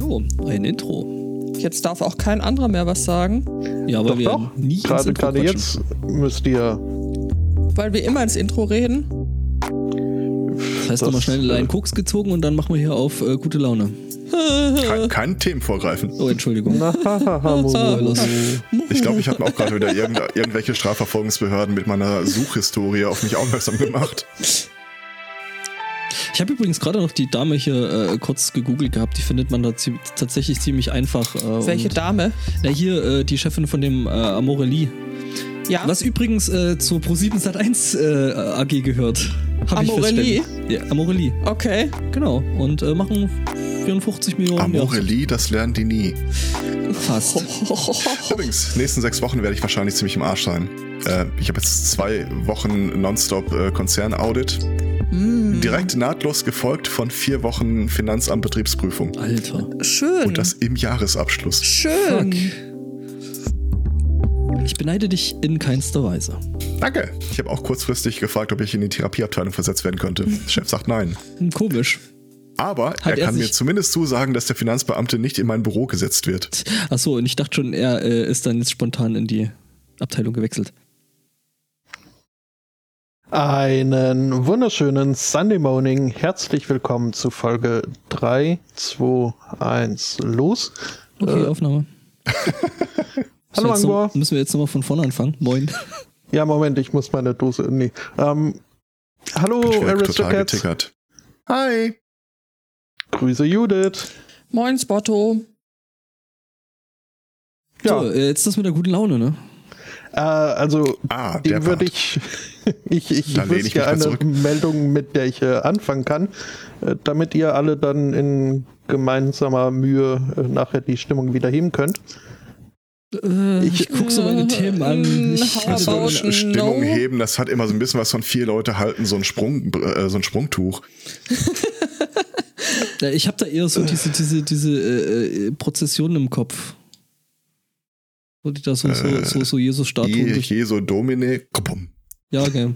So, ein Intro. Jetzt darf auch kein anderer mehr was sagen, Ja, aber Doch, wir doch. nie ins Gerade, Intro gerade quatschen. jetzt müsst ihr. weil wir immer ins Intro reden. Das heißt, nochmal schnell einen Koks gezogen und dann machen wir hier auf äh, gute Laune. Kein, kein Themen vorgreifen. Oh, Entschuldigung. Ich glaube, ich habe auch gerade wieder irgend, irgendwelche Strafverfolgungsbehörden mit meiner Suchhistorie auf mich aufmerksam gemacht. Ich habe übrigens gerade noch die Dame hier äh, kurz gegoogelt gehabt. Die findet man da zie tatsächlich ziemlich einfach. Äh, Welche und- Dame? Na, hier äh, die Chefin von dem äh, Amorelie. Ja. Was übrigens äh, zur Pro7 Sat1 äh, AG gehört. Hab Amorelie? feststellen- Ja, Amorelie, Okay. genau. Und äh, ich 54 Millionen. ja, Amorelie, das lernen die nie. Fast. Übrigens, nächsten sechs Wochen werde ich wahrscheinlich ziemlich im Arsch sein. Äh, ich habe jetzt zwei Wochen nonstop äh, Konzernaudit. Hm, Direkt nahtlos gefolgt von vier Wochen Finanzamt Betriebsprüfung. Alter. Schön. Und das im Jahresabschluss. Schön. Ich beneide dich in keinster Weise. Danke. Ich habe auch kurzfristig gefragt, ob ich in die Therapieabteilung versetzt werden könnte. Der Chef sagt nein. Hm, Komisch. Aber Hat er er kann mir zumindest zusagen, dass der Finanzbeamte nicht in mein Büro gesetzt wird. Achso, und ich dachte schon, er äh, ist dann jetzt spontan in die Abteilung gewechselt. Einen wunderschönen Sunday Morning. Herzlich willkommen zu Folge 3, 2, 1, los. Okay, Äh, Aufnahme. Hallo, Müssen wir jetzt Angor. noch, müssen wir jetzt nochmal von vorne anfangen? Moin. Ja, Moment, ich muss meine Dose. Nee. Ähm, hallo, Aristocats. Hi. Grüße Judith. Moin, Spotto. Ja, So, äh, jetzt das mit der guten Laune, ne? äh, also Ah, der dem würde ich, ich, ich ich wüsste mal eine zurück. Meldung, mit der ich äh, anfangen kann, äh, damit ihr alle dann in gemeinsamer Mühe äh, nachher die Stimmung wieder heben könnt. Äh, ich, guck so meine Themen an. Ich, How Also Stimmung no? heben, das hat immer so ein bisschen was von vier Leute halten so ein Sprung, äh, so ein Sprungtuch. Ja, ich habe da eher so diese, diese, diese äh, äh, Prozession im Kopf. Wo die da so, so, so, so Jesus-Statuen Je. Jesu Domine. Kopum. Ja, okay.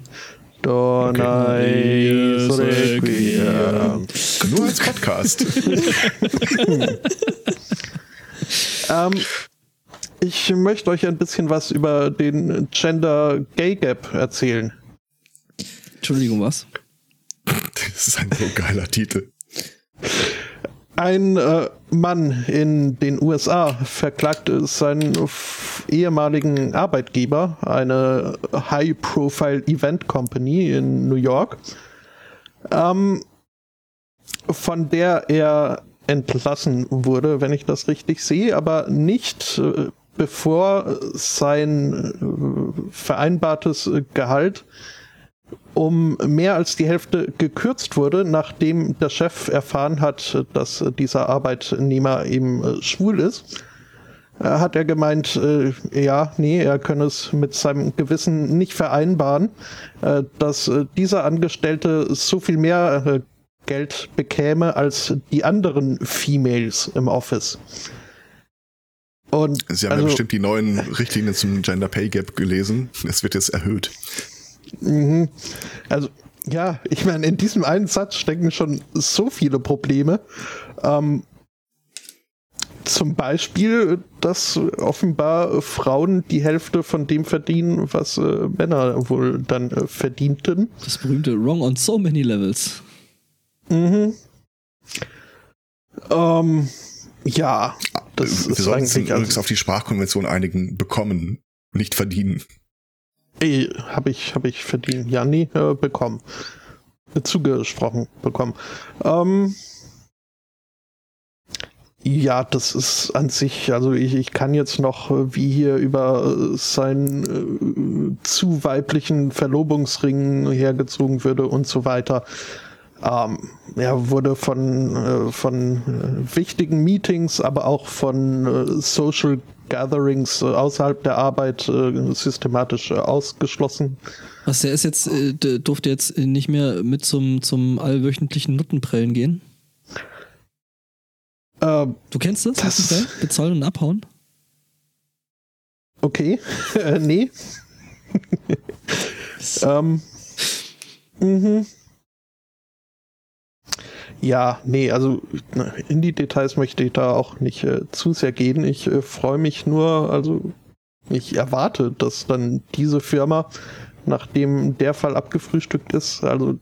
Donai Okay. Requiem. Nur als Podcast. Ähm, ich möchte euch ein bisschen was über den Gender Gay Gap erzählen. Entschuldigung, was? das ist ein so geiler Titel. Ein äh, Mann in den USA verklagt seinen ehemaligen Arbeitgeber, eine High-Profile Event Company in New York, ähm, von der er entlassen wurde, wenn ich das richtig sehe, aber nicht äh, bevor sein äh, vereinbartes äh, Gehalt um mehr als die Hälfte gekürzt wurde, nachdem der Chef erfahren hat, dass dieser Arbeitnehmer eben äh, schwul ist. Äh, Hat er gemeint, äh, ja, nee, er könne es mit seinem Gewissen nicht vereinbaren, dass dieser Angestellte so viel mehr Geld bekäme als die anderen Females im Office. Und Sie haben ja also- bestimmt die neuen Richtlinien zum Gender Pay Gap gelesen. Es wird jetzt erhöht. Mhm. Also, ja, ich meine, in diesem einen Satz stecken schon so viele Probleme. Ähm, zum Beispiel, dass offenbar Frauen die Hälfte von dem verdienen, was äh, Männer wohl dann äh, verdienten. Das berühmte Wrong on so many levels. Mhm. Ähm, ja, das Wir ist sollten uns eigentlich übrigens also, auf die Sprachkonvention einigen. Bekommen, nicht verdienen. Habe ich, hab ich verdient. Ja, nee, äh, bekommen. Zugesprochen bekommen. Ähm, ja, das ist an sich, also ich, ich kann jetzt noch äh, wie hier über äh, seinen äh, zu weiblichen Verlobungsring hergezogen würde und so weiter. Ähm, er wurde von, äh, von äh, wichtigen Meetings, aber auch von äh, Social Gatherings äh, außerhalb der Arbeit äh, systematisch ausgeschlossen. Was, der ist jetzt, äh, der durfte jetzt nicht mehr mit zum, zum allwöchentlichen Nuttenprellen gehen? Äh, Du kennst das? Das- Nuttenprellen? Bezahlen und abhauen? okay, äh, nee. ähm, mhm. Ja, nee, also na, in die Details möchte ich da auch nicht äh, zu sehr gehen. Ich äh, freue mich nur, also ich erwarte, dass dann diese Firma, nachdem der Fall abgefrühstückt ist, also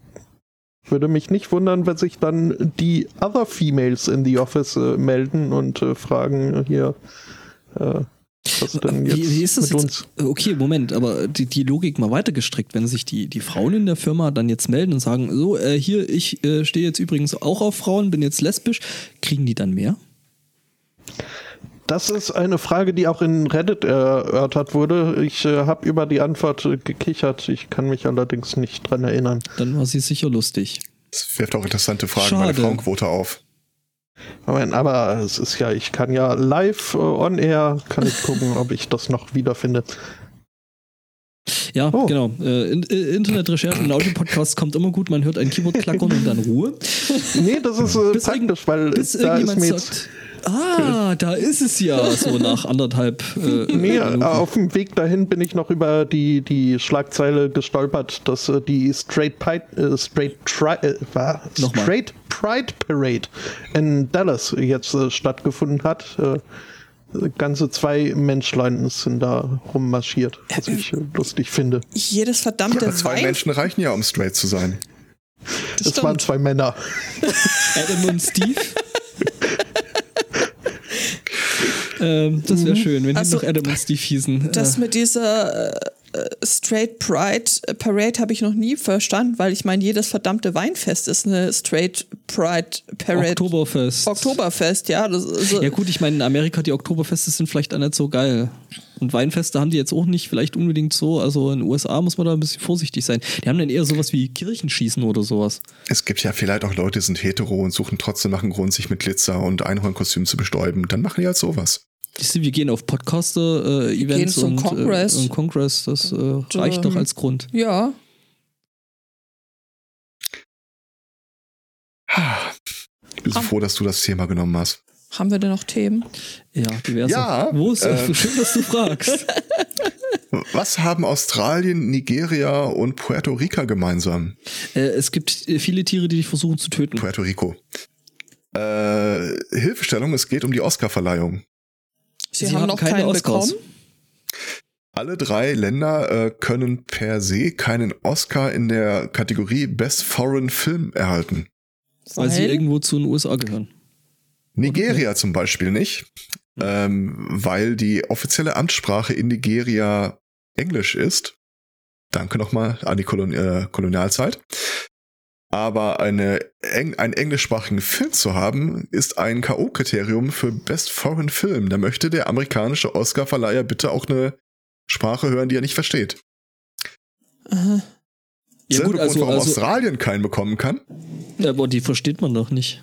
würde mich nicht wundern, wenn sich dann die Other Females in the Office äh, melden und äh, fragen hier, äh, was denn jetzt Wie, wie ist das mit jetzt? uns? Okay, Moment, aber die, die Logik mal weitergestrickt, wenn sich die, die Frauen in der Firma dann jetzt melden und sagen, so, äh, hier, ich äh, stehe jetzt übrigens auch auf Frauen, bin jetzt lesbisch, kriegen die dann mehr? Das ist eine Frage, die auch in Reddit erörtert wurde. Ich äh, habe über die Antwort äh, gekichert. Ich kann mich allerdings nicht dran erinnern. Dann war sie sicher lustig. Das wirft auch interessante Fragen bei Schade. der Frauenquote auf. Moment, aber es ist ja, ich kann ja live äh, on air, kann ich gucken, ob ich das noch wiederfinde. Ja, Oh. genau. Äh, äh, Internetrecherchen und Audio-Podcasts kommt immer gut, man hört ein Keyboard klackern und dann Ruhe. Nee, das ist äh, praktisch, weil Bis da ist mir jetzt sagt, ah, da ist es ja, so nach anderthalb äh, Nee, Minuten. auf dem Weg dahin bin ich noch über die, die Schlagzeile gestolpert, dass äh, die Straight Pride, äh, Straight, Tri äh, war, Nochmal. Straight Pride Parade in Dallas jetzt äh, stattgefunden hat. Äh, ganze zwei Menschlein sind da rummarschiert, was ich äh, lustig finde. Jedes verdammte Aber zwei Wein. Menschen reichen ja, um straight zu sein. Das Es waren zwei Männer. Adam und Steve. ähm, das wäre schön, wenn Also, die noch Adam und Steve hießen. Das äh, mit dieser äh, äh, Straight Pride äh, Parade habe ich noch nie verstanden, weil ich meine, jedes verdammte Weinfest ist eine Straight Pride Parade. Oktoberfest. Oktoberfest, ja. Das, also, Ja gut, ich meine, in Amerika die Oktoberfeste sind vielleicht auch nicht so geil. Und Weinfeste haben die jetzt auch nicht vielleicht unbedingt so. Also in den USA muss man da ein bisschen vorsichtig sein. Die haben dann eher sowas wie Kirchenschießen oder sowas. Es gibt ja vielleicht auch Leute, die sind hetero und suchen trotzdem nach einem Grund, sich mit Glitzer und Einhornkostüm zu bestäuben. Dann machen die halt sowas. Siehst du, wir gehen auf Podcaster-Events zum und, Kongress. Äh, und Kongress. Das äh, reicht doch als Grund. ja. Ich bin so Ah. froh, dass du das Thema genommen hast. Haben wir denn noch Themen? Ja, diverse. Ja, Wo ist äh, Schön, dass du fragst. Was haben Australien, Nigeria und Puerto Rico gemeinsam? äh, es gibt äh, viele Tiere, die dich versuchen zu töten. Puerto Rico. Äh, Hilfestellung, es geht um die Oscarverleihung. Sie, haben, noch keinen bekommen. Alle drei Länder äh, können per se keinen Oscar in der Kategorie Best Foreign Film erhalten. Weil sie Weil? irgendwo zu den USA gehören. Nigeria zum Beispiel nicht, ähm, weil die offizielle Ansprache in Nigeria Englisch ist. Danke nochmal an die Kolon äh, Kolonialzeit. Aber eine, eng, einen englischsprachigen Film zu haben, ist ein K.O.-Kriterium für Best Foreign Film. Da möchte der amerikanische Oscar-Verleiher bitte auch eine Sprache hören, die er nicht versteht. Aha. Ja Selbe gut, also, Grund, warum also Australien keinen bekommen kann. aber die versteht man doch nicht.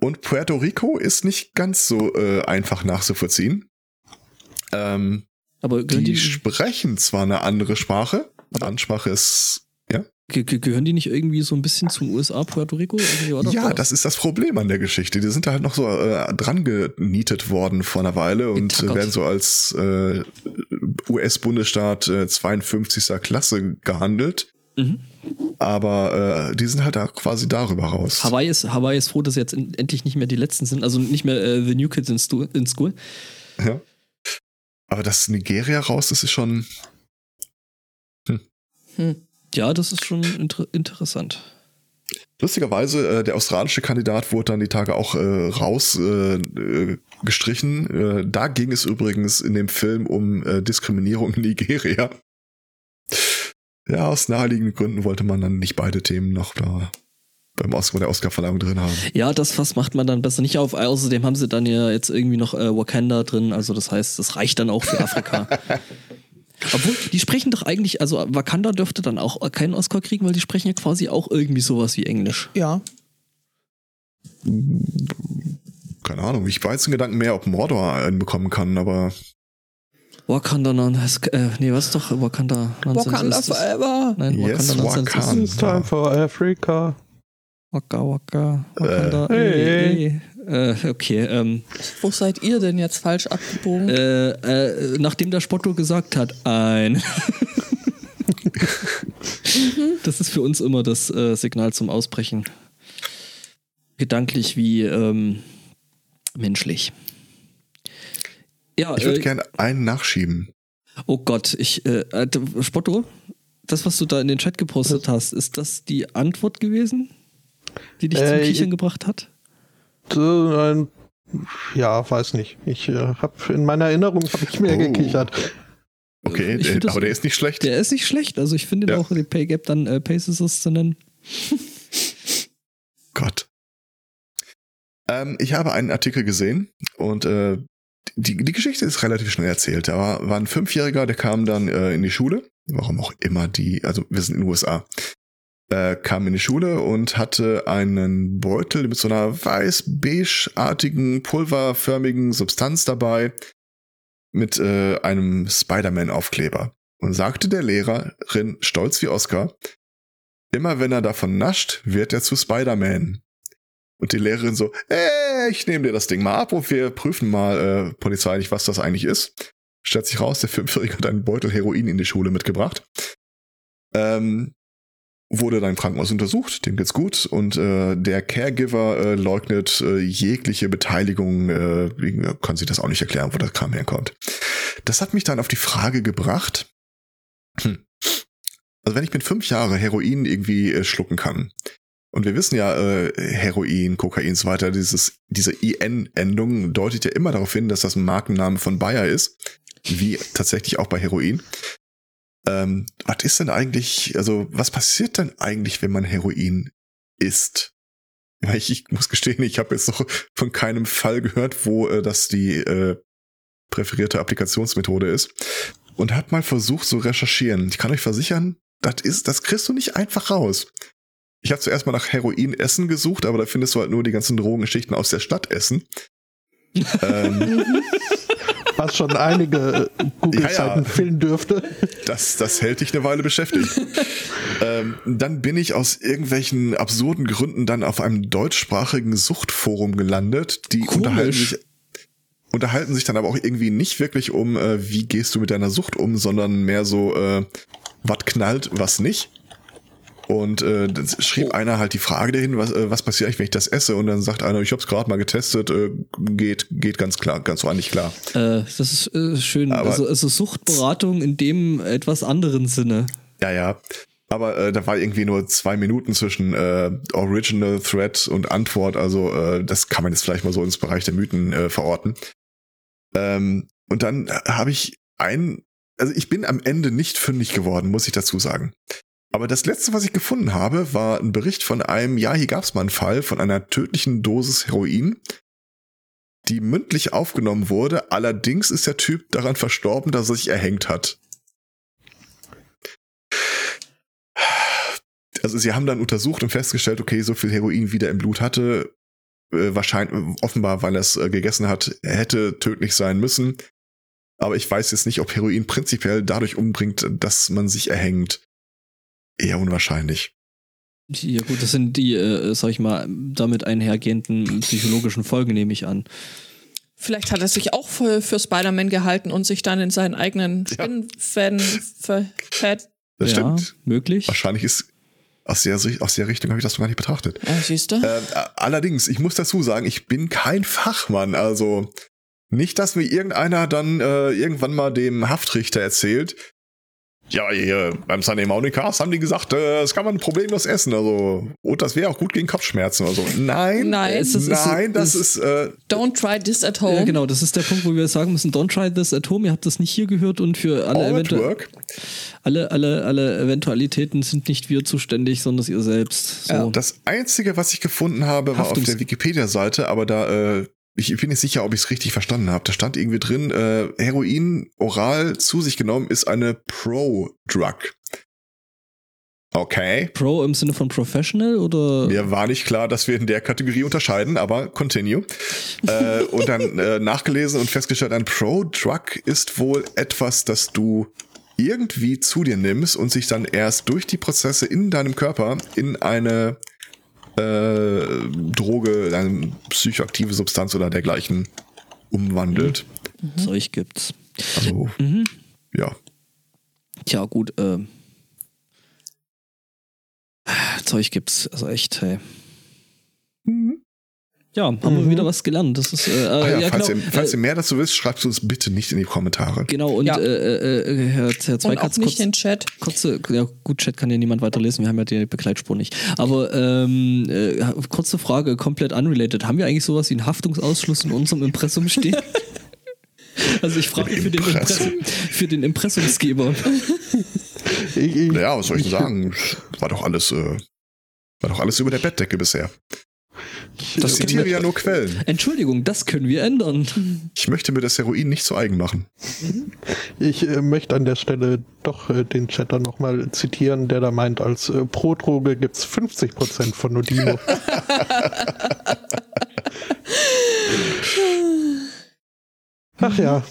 Und Puerto Rico ist nicht ganz so äh, einfach nachzuvollziehen. Ähm, Aber die die, sprechen zwar eine andere Sprache, die Ansprache ist, gehören die nicht irgendwie so ein bisschen zum USA, Puerto Rico? Doch Ja, was. das ist das Problem an der Geschichte. Die sind da halt noch so äh, dran genietet worden vor einer Weile und Getackert. werden so als äh, US-Bundesstaat äh, 52. Klasse gehandelt. Mhm. Aber äh, die sind halt da quasi darüber raus. Hawaii ist, Hawaii ist froh, dass jetzt en- endlich nicht mehr die Letzten sind, also nicht mehr äh, The New Kids in, in School. Ja. Aber dass Nigeria raus ist, ist schon. Hm. Ja, das ist schon inter interessant. Lustigerweise, äh, der australische Kandidat wurde dann die Tage auch äh, raus äh, äh. Äh, da ging es übrigens in dem Film um äh, Diskriminierung in Nigeria. Ja, aus naheliegenden Gründen wollte man dann nicht beide Themen noch da beim Oscar, bei der Oscarverleihung drin haben. Ja, das Fass macht man dann besser nicht auf. Außerdem haben sie dann ja jetzt irgendwie noch Wakanda drin, also das heißt, das reicht dann auch für Afrika. Obwohl, die sprechen doch eigentlich, also Wakanda dürfte dann auch keinen Oscar kriegen, weil die sprechen ja quasi auch irgendwie sowas wie Englisch. Ja. Keine Ahnung, ich jetzt in Gedanken mehr, ob Mordor einen bekommen kann, aber Wakanda Nonsense, äh, nee, was ist doch Wakanda Nonsense? Wakanda ist forever. Nein, Yes, Wakanda Nonsense Wakanda. It's time for Africa. Waka Waka, Wakanda. Äh, äh, hey. Äh, okay, ähm, Wo seid ihr denn jetzt falsch abgebogen? äh, äh, nachdem der Spotto gesagt hat, ein. das ist für uns immer das äh, Signal zum Ausbrechen. gedanklich wie ähm, menschlich. Ja, Ich würde äh, gerne einen nachschieben. oh Gott, ich, äh, äh, Spotto, das, was du da in den Chat gepostet hast, ist das die Antwort gewesen, die dich zum Kichern gebracht hat? Äh, ein- ja, weiß nicht. Ich äh, habe in meiner Erinnerung habe ich mehr Oh. gekichert. Okay, Ich der, find das- aber der ist nicht schlecht. Der ist nicht schlecht, also ich finde Ja. auch den Pay Gap dann äh, Paces zu nennen. Gott. Ähm, ich habe einen Artikel gesehen und äh, die, die Geschichte ist relativ schnell erzählt. Da war, war ein Fünfjähriger, der kam dann äh, in die Schule. Warum auch immer die, also wir sind in den USA. Äh, kam in die Schule und hatte einen Beutel mit so einer weiß-beige-artigen, pulverförmigen Substanz dabei mit äh, einem Spider-Man-Aufkleber. Und sagte der Lehrerin, stolz wie Oscar, immer wenn er davon nascht, wird er zu Spider-Man. Und die Lehrerin so, äh, ich nehme dir das Ding mal ab und wir prüfen mal äh, polizeilich, was das eigentlich ist. Stellt sich raus, der Fünfjährige hat einen Beutel Heroin in die Schule mitgebracht. Ähm, wurde dann im Krankenhaus untersucht, dem geht's gut und äh, der Caregiver äh, leugnet äh, jegliche Beteiligung, äh, er kann sich das auch nicht erklären, wo das Kram herkommt. Das hat mich dann auf die Frage gebracht, hm, also wenn ich mit fünf Jahren Heroin irgendwie äh, schlucken kann, und wir wissen ja, äh, Heroin, Kokain und so weiter, dieses, diese IN-Endung deutet ja immer darauf hin, dass das ein Markenname von Bayer ist, wie tatsächlich auch bei Heroin. Ähm, was ist denn eigentlich, also was passiert denn eigentlich, wenn man Heroin isst? Ich, ich muss gestehen, ich habe jetzt noch von keinem Fall gehört, wo äh, das die äh, präferierte Applikationsmethode ist. Und hab mal versucht zu recherchieren. Ich kann euch versichern, das ist, das kriegst du nicht einfach raus. Ich habe zuerst mal nach Heroin Essen gesucht, aber da findest du halt nur die ganzen Drogengeschichten aus der Stadt Essen. ähm, Was schon einige äh, Google-Seiten Ja, ja. füllen dürfte. das, das hält dich eine Weile beschäftigt. ähm, dann bin ich aus irgendwelchen absurden Gründen dann auf einem deutschsprachigen Suchtforum gelandet. Die Komisch. unterhalten sich, unterhalten sich dann aber auch irgendwie nicht wirklich um, äh, wie gehst du mit deiner Sucht um, sondern mehr so, äh, was knallt, was nicht. Und äh, schrieb Oh. einer halt die Frage dahin, was, äh, was passiert eigentlich, wenn ich das esse? Und dann sagt einer, ich habe es gerade mal getestet, äh, geht, geht ganz klar, ganz ordentlich klar. Äh, das ist äh, schön. Aber- Also, also Suchtberatung in dem etwas anderen Sinne. Ja, ja. Aber äh, da war irgendwie nur zwei Minuten zwischen äh, Original Thread und Antwort. Also äh, das kann man jetzt vielleicht mal so ins Bereich der Mythen äh, verorten. Ähm, und dann habe ich ein, also ich bin am Ende nicht fündig geworden, muss ich dazu sagen. Aber das letzte, was ich gefunden habe, war ein Bericht von einem, ja, hier gab es mal einen Fall von einer tödlichen Dosis Heroin, die mündlich aufgenommen wurde. Allerdings ist der Typ daran verstorben, dass er sich erhängt hat. also sie haben dann untersucht und festgestellt, okay, so viel Heroin wie der im Blut hatte, äh, wahrscheinlich offenbar, weil er es äh, gegessen hat, hätte tödlich sein müssen. Aber ich weiß jetzt nicht, ob Heroin prinzipiell dadurch umbringt, dass man sich erhängt. Eher unwahrscheinlich. Ja gut, das sind die, äh, sag ich mal, damit einhergehenden psychologischen Folgen, nehme ich an. Vielleicht hat er sich auch für, für Spider-Man gehalten und sich dann in seinen eigenen Ja. Spinnenfäden verhält. Das ja, stimmt. möglich. Wahrscheinlich ist aus der, aus der Richtung habe ich das noch gar nicht betrachtet. Ja, siehst du? Äh, allerdings, ich muss dazu sagen, ich bin kein Fachmann. Also nicht, dass mir irgendeiner dann äh, irgendwann mal dem Haftrichter erzählt. Ja, hier beim Sunday Morning Cast haben die gesagt, äh, das kann man problemlos essen. Also und das wäre auch gut gegen Kopfschmerzen. Also nein, Nein. Es ist- es ist- nein, das ist äh, Don't try this at home. Ja, genau, das ist der Punkt, wo wir sagen müssen, don't try this at home. Ihr habt das nicht hier gehört und für alle, Eventu work. alle, alle, alle Eventualitäten sind nicht wir zuständig, sondern ihr selbst. So. Ja. Das einzige, was ich gefunden habe, war auf Haftungs- der Wikipedia-Seite, aber da äh, ich bin nicht sicher, ob ich es richtig verstanden habe. Da stand irgendwie drin, äh, Heroin oral zu sich genommen ist eine Pro-Drug. Okay. Pro im Sinne von Professional oder? Mir war nicht klar, dass wir in der Kategorie unterscheiden, aber continue. äh, und dann äh, nachgelesen und festgestellt, ein Pro-Drug ist wohl etwas, das du irgendwie zu dir nimmst und sich dann erst durch die Prozesse in deinem Körper in eine äh, Droge, eine psychoaktive Substanz oder dergleichen umwandelt. Zeug gibt's. Also, Mhm. ja. Tja, gut, ähm. Zeug gibt's, also echt, hey. Ja, haben wir wieder was gelernt. Das ist, äh, Ah ja, ja, falls, genau. ihr, falls äh, ihr mehr dazu wisst, schreibt uns bitte nicht in die Kommentare. Genau, und Ja. äh, äh, Herr, Herr Und auch Zweikatz, nicht kurz, den Chat. kurze, ja gut, Chat kann ja niemand weiterlesen, wir haben ja die Begleitspur nicht. Aber ähm, äh, kurze Frage, komplett unrelated. Haben wir eigentlich sowas wie einen Haftungsausschluss in unserem Impressum stehen? Also ich frage für den, Impressum? Impressum, für den Impressumsgeber. Ich, ich, Naja, was soll ich denn sagen? War doch alles, äh, war doch alles über der Bettdecke bisher. Ich- Das äh, zitiere ja nur Quellen. Entschuldigung, das können wir ändern. Ich möchte mir das Heroin nicht zu eigen machen. Ich äh, möchte an der Stelle doch äh, den Chatter nochmal zitieren, der da meint, als äh, Pro-Droge gibt es 50% von Nodimo. Ach ja.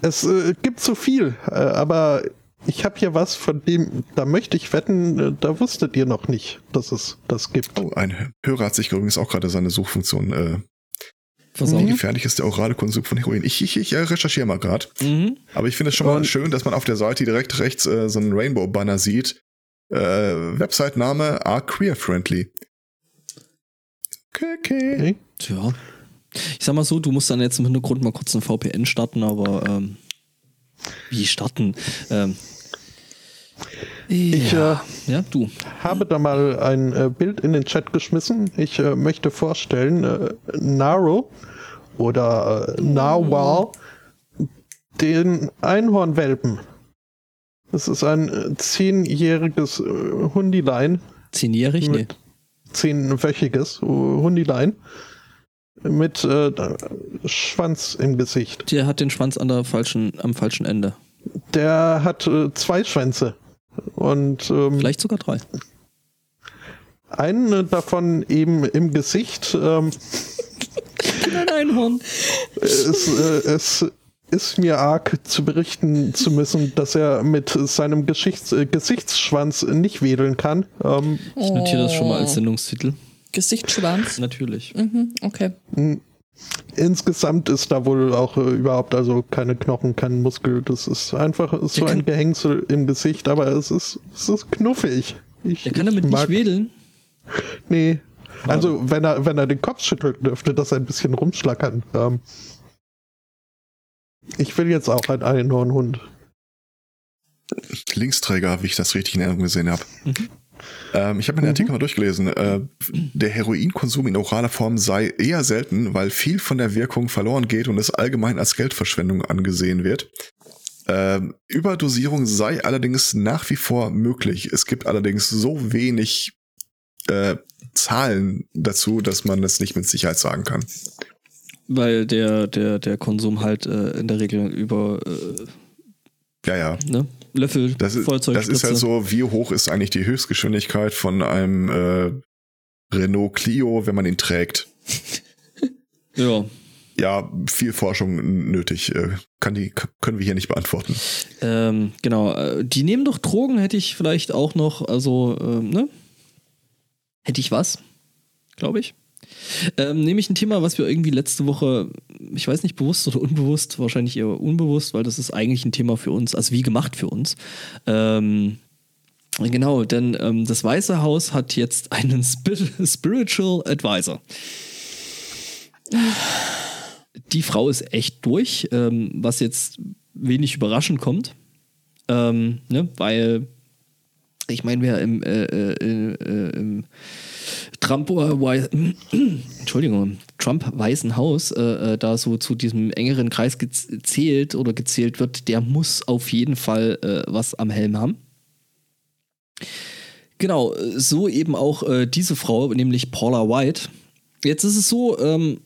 Es äh, gibt so viel, äh, aber ich habe hier was, von dem, da möchte ich wetten, äh, da wusstet ihr noch nicht, dass es das gibt. Oh, ein Hörer hat sich übrigens auch gerade seine Suchfunktion. Äh, Pass wie auf. gefährlich ist der orale Konsum von Heroin? Ich, ich, ich äh, recherchiere mal gerade. Mhm. Aber ich finde es schon mal Und- schön, dass man auf der Seite direkt rechts äh, so einen Rainbow-Banner sieht. Äh, Website-Name are queer friendly. Okay, okay. Okay? Tja. Ich sag mal so, du musst dann jetzt im Hintergrund mal kurz ein VPN starten, aber ähm, wie starten? Ähm, Ich ja. äh, ja, du. habe da mal ein äh, Bild in den Chat geschmissen. Ich äh, möchte vorstellen, äh, Naro oder äh, Narwhal, den Einhornwelpen. Das ist ein äh, zehnjähriges äh, Hundilein, Zehnjährig? Nee. zehnwöchiges äh, Hundilein mit äh, Schwanz im Gesicht. Der hat den Schwanz an der falschen, am falschen Ende. Der hat äh, zwei Schwänze und ähm, Vielleicht sogar drei. einen davon eben im Gesicht. Ähm, Ein Einhorn. es, äh, es ist mir arg zu berichten zu müssen, dass er mit seinem Geschichts äh, Gesichtsschwanz nicht wedeln kann. Ähm, Ich notiere das schon mal als Oh. Sendungstitel. Gesichtsschwanz. Natürlich. Mhm, okay. insgesamt ist da wohl auch äh, überhaupt also keine Knochen, kein Muskel. Das ist einfach so Der ein Gehängsel im Gesicht, aber es ist, es ist knuffig. Ich, Der kann damit ich nicht mag- wedeln. Nee. Also wenn er, wenn er den Kopf schüttelt, dürfte das ein bisschen rumschlackern. Ähm, ich will jetzt auch ein Einhornhund. Linksträger, wie ich das richtig in Erinnerung gesehen habe. Mhm. Ähm, ich habe mir den Mhm. Artikel mal durchgelesen. Äh, der Heroinkonsum in oraler Form sei eher selten, weil viel von der Wirkung verloren geht und es allgemein als Geldverschwendung angesehen wird. Ähm, Überdosierung sei allerdings nach wie vor möglich. Es gibt allerdings so wenig äh, Zahlen dazu, dass man das nicht mit Sicherheit sagen kann. Weil der, der, der Konsum halt äh, in der Regel über äh, Ja, ja. ne? Löffel, Das ist, das ist halt so, wie hoch ist eigentlich die Höchstgeschwindigkeit von einem äh, Renault Clio, wenn man ihn trägt? Ja. Ja, viel Forschung nötig. Äh, kann die, können wir hier nicht beantworten. Ähm, genau. äh, Die nehmen doch Drogen, hätte ich vielleicht auch noch, also, ähm, ne? Hätte ich was, glaube ich. Ähm, nämlich ein Thema, was wir irgendwie letzte Woche, ich weiß nicht, bewusst oder unbewusst, wahrscheinlich eher unbewusst, weil das ist eigentlich ein Thema für uns, also wie gemacht für uns. Ähm, genau, denn ähm, das Weiße Haus hat jetzt einen Spir Spiritual Advisor. Die Frau ist echt durch, ähm, was jetzt wenig überraschend kommt. Ähm, ne, weil ich meine, wer im, äh, äh, äh, im Trump, äh, Entschuldigung, Trump Weißen Haus äh, äh, da so zu diesem engeren Kreis gezählt oder gezählt wird, der muss auf jeden Fall äh, was am Helm haben. Genau, so eben auch äh, diese Frau, nämlich Paula White. Jetzt ist es so, ähm,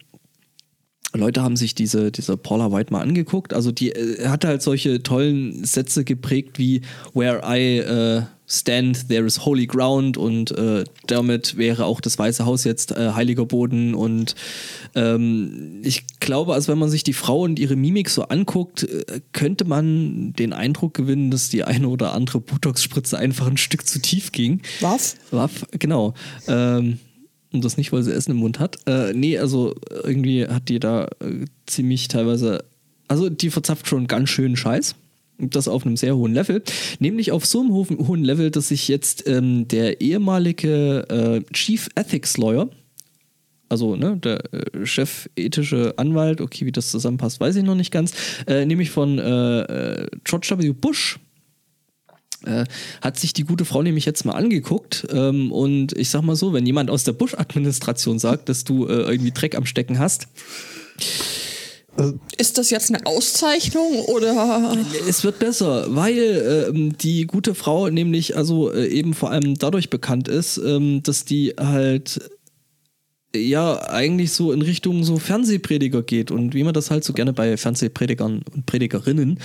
Leute haben sich diese, diese Paula White mal angeguckt. Also die äh, hat halt solche tollen Sätze geprägt wie Where I äh, stand, there is holy ground und äh, damit wäre auch das Weiße Haus jetzt äh, heiliger Boden und ähm, ich glaube, also wenn man sich die Frau und ihre Mimik so anguckt, äh, könnte man den Eindruck gewinnen, dass die eine oder andere Botox-Spritze einfach ein Stück zu tief ging. Waff? Waff, genau. Ähm, und das nicht, weil sie Essen im Mund hat. Äh, nee, also irgendwie hat die da äh, ziemlich teilweise, also die verzapft schon ganz schön Scheiß. Das auf einem sehr hohen Level. Nämlich auf so einem ho hohen Level, dass sich jetzt ähm, der ehemalige äh, Chief Ethics Lawyer, also ne, der äh, chefethische Anwalt, okay, wie das zusammenpasst, weiß ich noch nicht ganz, äh, nämlich von äh, äh George W. Bush. Äh, hat sich die gute Frau nämlich jetzt mal angeguckt ähm, und ich sag mal so, wenn jemand aus der Bush-Administration sagt, dass du äh, irgendwie Dreck am Stecken hast, ist das jetzt eine Auszeichnung oder? Es wird besser, weil ähm, die gute Frau nämlich also äh, eben vor allem dadurch bekannt ist, ähm, dass die halt ja eigentlich so in Richtung so Fernsehprediger geht und wie man das halt so gerne bei Fernsehpredigern und Predigerinnen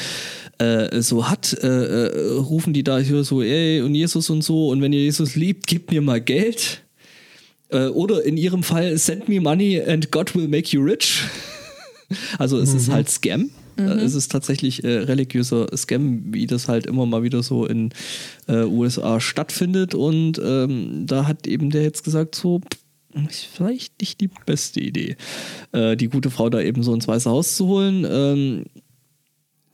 äh, so hat, äh, äh, rufen die da hier so, ey und Jesus und so und wenn ihr Jesus liebt, gebt mir mal Geld. Äh, oder in ihrem Fall, send me money and God will make you rich. Also es mhm. ist halt Scam. Mhm. Es ist tatsächlich äh, religiöser Scam, wie das halt immer mal wieder so in äh, USA stattfindet. Und ähm, da hat eben der jetzt gesagt, so, ist vielleicht nicht die beste Idee, äh, die gute Frau da eben so ins Weiße Haus zu holen. Ähm,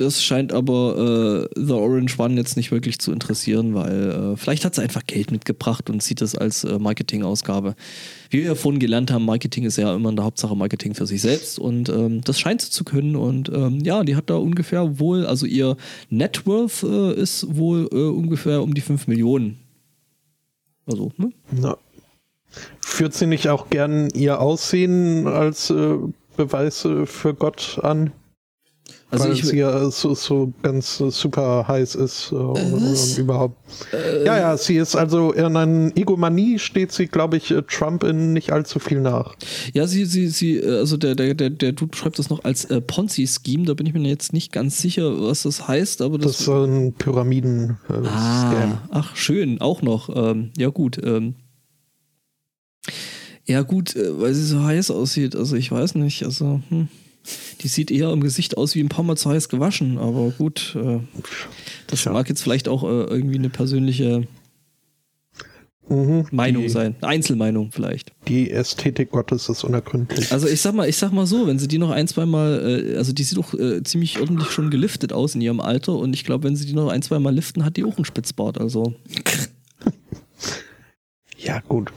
das scheint aber äh, The Orange One jetzt nicht wirklich zu interessieren, weil äh, vielleicht hat sie einfach Geld mitgebracht und sieht das als äh, Marketingausgabe. Wie wir ja vorhin gelernt haben, Marketing ist ja immer in der Hauptsache Marketing für sich selbst und ähm, das scheint sie zu können. Und ähm, ja, die hat da ungefähr wohl, also ihr Net Worth äh, ist wohl äh, ungefähr um die 5 Millionen. Also, ne? Na. Führt sie nicht auch gern ihr Aussehen als äh, Beweis für Gott an? Also Weil ich, sie ja so, so ganz super heiß ist äh, und, und, überhaupt. Äh, ja, ja, sie ist also in einer Egomanie steht sie, glaube ich, äh, Trump in nicht allzu viel nach. Ja, sie, sie, sie, äh, also der, der, der, der Dude beschreibt das noch als äh, Ponzi-Scheme, da bin ich mir jetzt nicht ganz sicher, was das heißt, aber das. Das ist ein Pyramiden-Scam. Ah, ach, schön, auch noch. Ähm, ja, gut. Ähm, ja, gut, äh, weil sie so heiß aussieht, also ich weiß nicht, also. Hm. Die sieht eher im Gesicht aus wie ein paar Mal zu heiß gewaschen, aber gut. Äh, das ja. mag jetzt vielleicht auch äh, irgendwie eine persönliche mhm, Meinung die, sein. Einzelmeinung vielleicht. Die Ästhetik Gottes ist unergründlich. Also ich sag mal, ich sag mal so, wenn sie die noch ein, zwei Mal, äh, also die sieht doch äh, ziemlich ordentlich schon geliftet aus in ihrem Alter und ich glaube, wenn sie die noch ein, zwei Mal liften, hat die auch einen Spitzbart, also. ja, gut.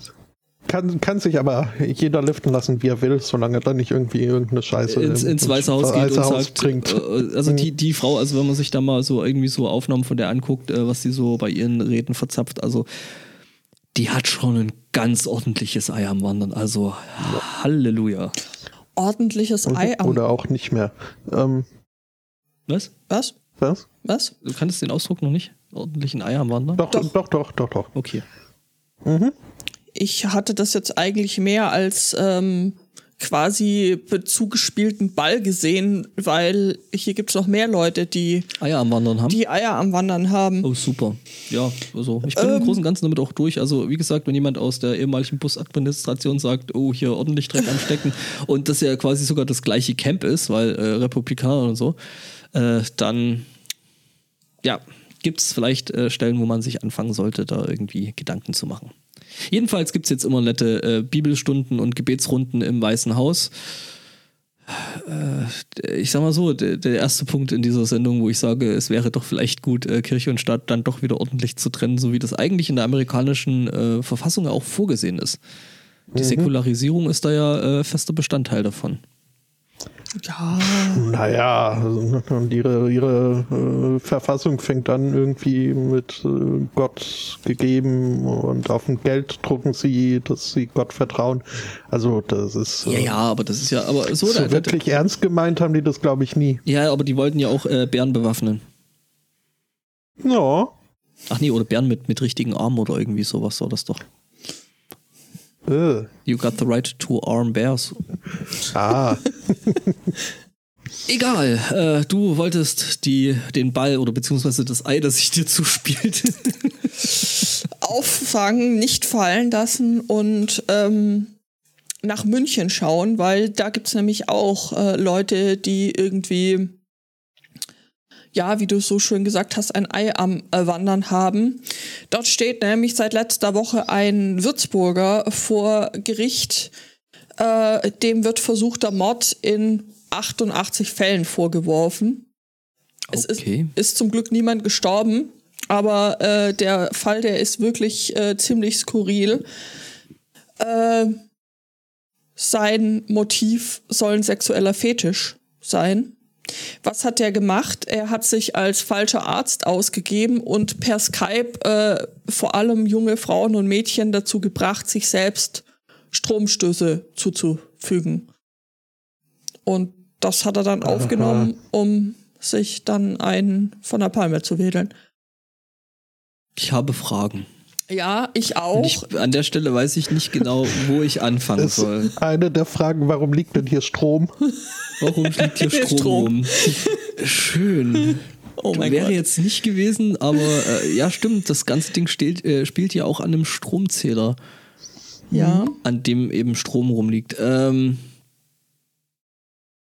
Kann, kann sich aber jeder liften lassen, wie er will, solange er dann nicht irgendwie irgendeine Scheiße ins, ins Weiße Haus geht und Haus sagt, bringt. Äh, also die, die Frau, also wenn man sich da mal so irgendwie so Aufnahmen von der anguckt, äh, was sie so bei ihren Reden verzapft, also die hat schon ein ganz ordentliches Ei am Wandern. Also ja. Halleluja. Ordentliches Ei am Oder auch nicht mehr. Ähm, was? Was? Was? Was? Du kannst den Ausdruck noch nicht? Ordentlichen Ei am Wandern? Doch, doch, doch, doch, doch. doch. Okay. Mhm ich hatte das jetzt eigentlich mehr als ähm, quasi zugespielten Ball gesehen, weil hier gibt es noch mehr Leute, die Eier am Wandern haben. Die Eier am Wandern haben. Oh, super. Ja, also ich bin ähm, im Großen und Ganzen damit auch durch. Also, wie gesagt, wenn jemand aus der ehemaligen Busadministration sagt, oh, hier ordentlich Dreck am Stecken und das ja quasi sogar das gleiche Camp ist, weil äh, Republikaner und so, äh, dann ja, gibt es vielleicht äh, Stellen, wo man sich anfangen sollte, da irgendwie Gedanken zu machen. Jedenfalls gibt es jetzt immer nette äh, Bibelstunden und Gebetsrunden im Weißen Haus. Äh, ich sag mal so, der, der, erste Punkt in dieser Sendung, wo ich sage, es wäre doch vielleicht gut, äh, Kirche und Staat dann doch wieder ordentlich zu trennen, so wie das eigentlich in der amerikanischen äh, Verfassung auch vorgesehen ist. Die mhm. Säkularisierung ist da ja äh, fester Bestandteil davon. Ja. Naja, und ihre, ihre äh, Verfassung fängt an irgendwie mit äh, Gott gegeben und auf dem Geld drucken sie, dass sie Gott vertrauen. Also das ist. Äh, ja, ja, aber das ist ja, aber so. So wirklich da, ernst gemeint haben die das, glaube ich, nie. Ja, aber die wollten ja auch äh, Bären bewaffnen. Ja. Ach nee, oder Bären mit, mit richtigen Armen oder irgendwie sowas war das doch. Uh. You got the right to arm bears. Ah. Egal, äh, du wolltest die, den Ball oder beziehungsweise das Ei, das ich dir zuspielt. Auffangen, nicht fallen lassen und ähm, nach München schauen, weil da gibt es nämlich auch äh, Leute, die irgendwie ja, wie du so schön gesagt hast, ein Ei am äh, Wandern haben. Dort steht nämlich seit letzter Woche ein Würzburger vor Gericht. Äh, dem wird versuchter Mord in 88 Fällen vorgeworfen. Es ist, ist, zum Glück niemand gestorben, aber äh, der Fall, der ist wirklich äh, ziemlich skurril. Äh, sein Motiv soll ein sexueller Fetisch sein. Was hat er gemacht? Er hat sich als falscher Arzt ausgegeben und per Skype äh, vor allem junge Frauen und Mädchen dazu gebracht, sich selbst Stromstöße zuzufügen. Und das hat er dann Aha. aufgenommen, um sich dann einen von der Palme zu wedeln. Ich habe Fragen. Ja, ich auch. Ich, an der Stelle weiß ich nicht genau, wo ich anfangen soll. Eine der Fragen, warum liegt denn hier Strom? Warum liegt hier Strom, Strom. rum? Schön. Oh mein Wäre Gott. jetzt nicht gewesen, aber äh, ja, stimmt, das ganze Ding stilt, äh, spielt ja auch an einem Stromzähler. Ja. An dem eben Strom rumliegt. Ähm,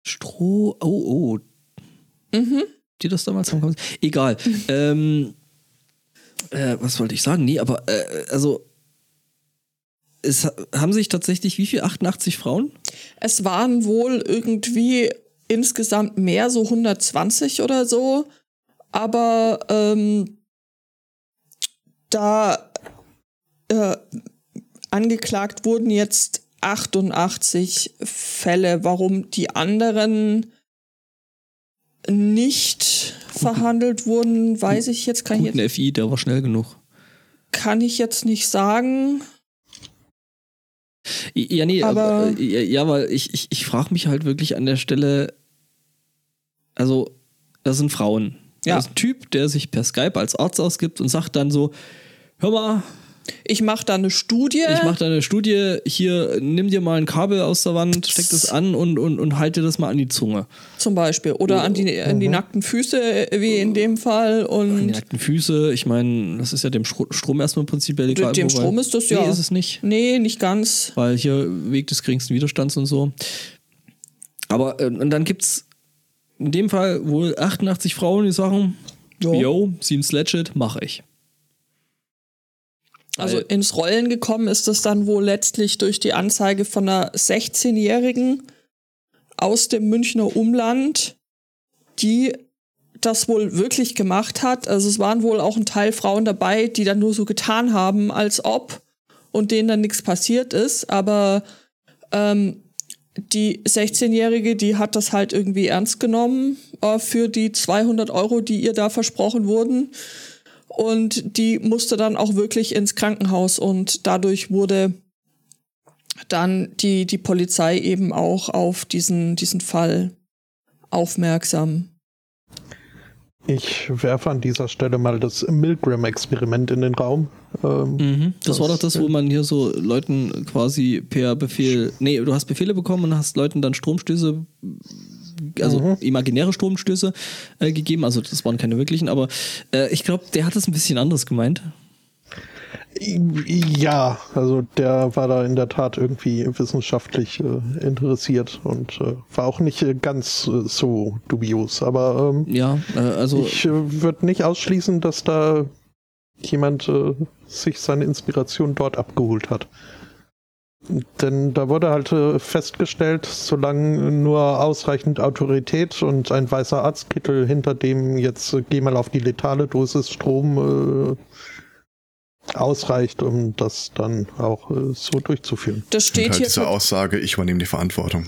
Stroh. Oh, oh. Mhm. Die das damals haben Egal. ähm, äh, was wollte ich sagen? Nee, aber äh, also es haben sich tatsächlich wie viel? 88 Frauen? Es waren wohl irgendwie insgesamt mehr, so 120 oder so. Aber ähm, da äh, angeklagt wurden jetzt 88 Fälle. Warum die anderen nicht verhandelt wurden, weiß ich jetzt. Kann Guten ich jetzt, FI, der war schnell genug. Kann ich jetzt nicht sagen. Ja, nee, aber, aber ja, ja, weil ich, ich, ich frage mich halt wirklich an der Stelle, also, das sind Frauen. Ja. Das ist ein Typ, der sich per Skype als Arzt ausgibt und sagt dann so, hör mal, ich mache da eine Studie. Ich mache da eine Studie. Hier, nimm dir mal ein Kabel aus der Wand, steck das an und, und, und halte das mal an die Zunge. Zum Beispiel. Oder an die, an die mhm. nackten Füße, wie in dem Fall. Und an die nackten Füße. Ich meine, das ist ja dem Strom erstmal prinzipiell egal. Dem Strom ist das ja. Nee, ist es nicht. Nee, nicht ganz. Weil hier Weg des geringsten Widerstands und so. Aber, äh, und dann gibt's in dem Fall wohl 88 Frauen, die sagen, jo, yo, seems legit, mache ich. Also ins Rollen gekommen ist das dann wohl letztlich durch die Anzeige von einer 16-Jährigen aus dem Münchner Umland, die das wohl wirklich gemacht hat. Also es waren wohl auch ein Teil Frauen dabei, die dann nur so getan haben, als ob und denen dann nichts passiert ist. Aber ähm, die 16-Jährige, die hat das halt irgendwie ernst genommen äh, für die 200 Euro, die ihr da versprochen wurden und die musste dann auch wirklich ins Krankenhaus und dadurch wurde dann die, die Polizei eben auch auf diesen, diesen Fall aufmerksam. Ich werfe an dieser Stelle mal das Milgram-Experiment in den Raum. Ähm, mhm. Das, das, war doch das, wo man hier so Leuten quasi per Befehl, nee, du hast Befehle bekommen und hast Leuten dann Stromstöße also mhm. imaginäre Stromstöße äh, gegeben. Also das waren keine wirklichen, aber äh, ich glaube, der hat es ein bisschen anders gemeint. Ja, also der war da in der Tat irgendwie wissenschaftlich äh, interessiert und äh, war auch nicht äh, ganz äh, so dubios. Aber ähm, ja, äh, also ich äh, würde nicht ausschließen, dass da jemand sich seine Inspiration dort abgeholt hat. Denn da wurde halt äh, festgestellt, solange nur ausreichend Autorität und ein weißer Arztkittel hinter dem jetzt äh, geh mal auf die letale Dosis Strom äh, ausreicht, um das dann auch äh, so durchzuführen. Das steht halt hier diese Aussage, ich übernehme die Verantwortung.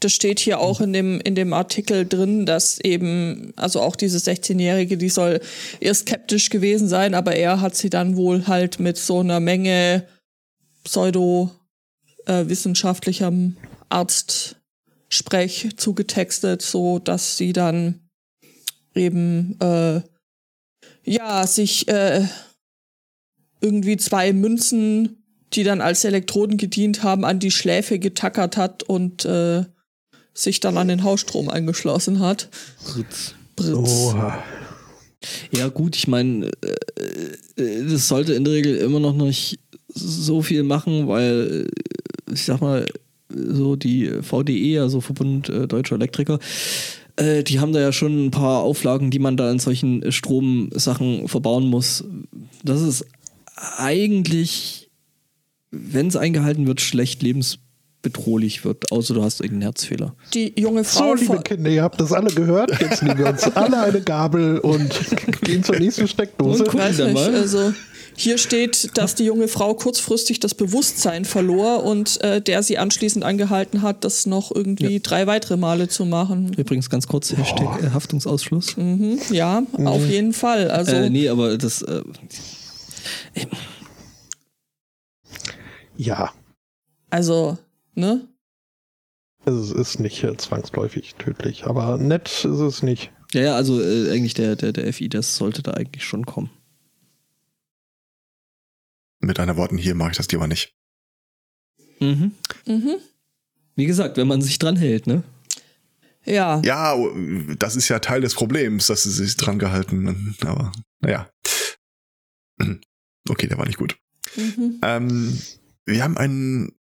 Das steht hier auch in dem, in dem Artikel drin, dass eben, also auch diese 16-Jährige, die soll eher skeptisch gewesen sein, aber er hat sie dann wohl halt mit so einer Menge Pseudo äh, wissenschaftlichem Arztsprech zugetextet, so dass sie dann eben äh, ja sich äh, irgendwie zwei Münzen, die dann als Elektroden gedient haben, an die Schläfe getackert hat und äh, sich dann an den Hausstrom angeschlossen hat. Britz. Britz. Oha. Ja gut, ich meine, äh, äh, das sollte in der Regel immer noch nicht so viel machen, weil ich sag mal, so die VDE, also Verbund äh, Deutscher Elektriker, äh, die haben da ja schon ein paar Auflagen, die man da in solchen Stromsachen verbauen muss. Das ist eigentlich, wenn es eingehalten wird, schlecht lebens bedrohlich wird, außer du hast irgendeinen Herzfehler. Die junge So, Frau. liebe vor- Kinder, ihr habt das alle gehört. Jetzt nehmen wir uns alle eine Gabel und gehen zur nächsten Steckdose. Und gucken Weiß dann nicht, mal. also hier steht, dass die junge Frau kurzfristig das Bewusstsein verlor und äh, der sie anschließend angehalten hat, das noch irgendwie drei weitere Male zu machen. Übrigens ganz kurz, Hashtag äh, Haftungsausschluss. Mhm, ja, auf jeden Fall. Also Äh, nee, aber das, äh, Ja, Also, ne? es ist nicht äh, zwangsläufig tödlich, aber nett ist es nicht. ja, ja, also äh, eigentlich der, der, der FI, das sollte da eigentlich schon kommen. Mit einer Worten, hier mache ich das lieber nicht. Mhm. Mhm. Wie gesagt, wenn man sich dran hält, ne? Ja. Ja, das ist ja Teil des Problems, dass sie sich dran gehalten. Aber naja. Okay, der war nicht gut. Mhm. Ähm, wir haben einen.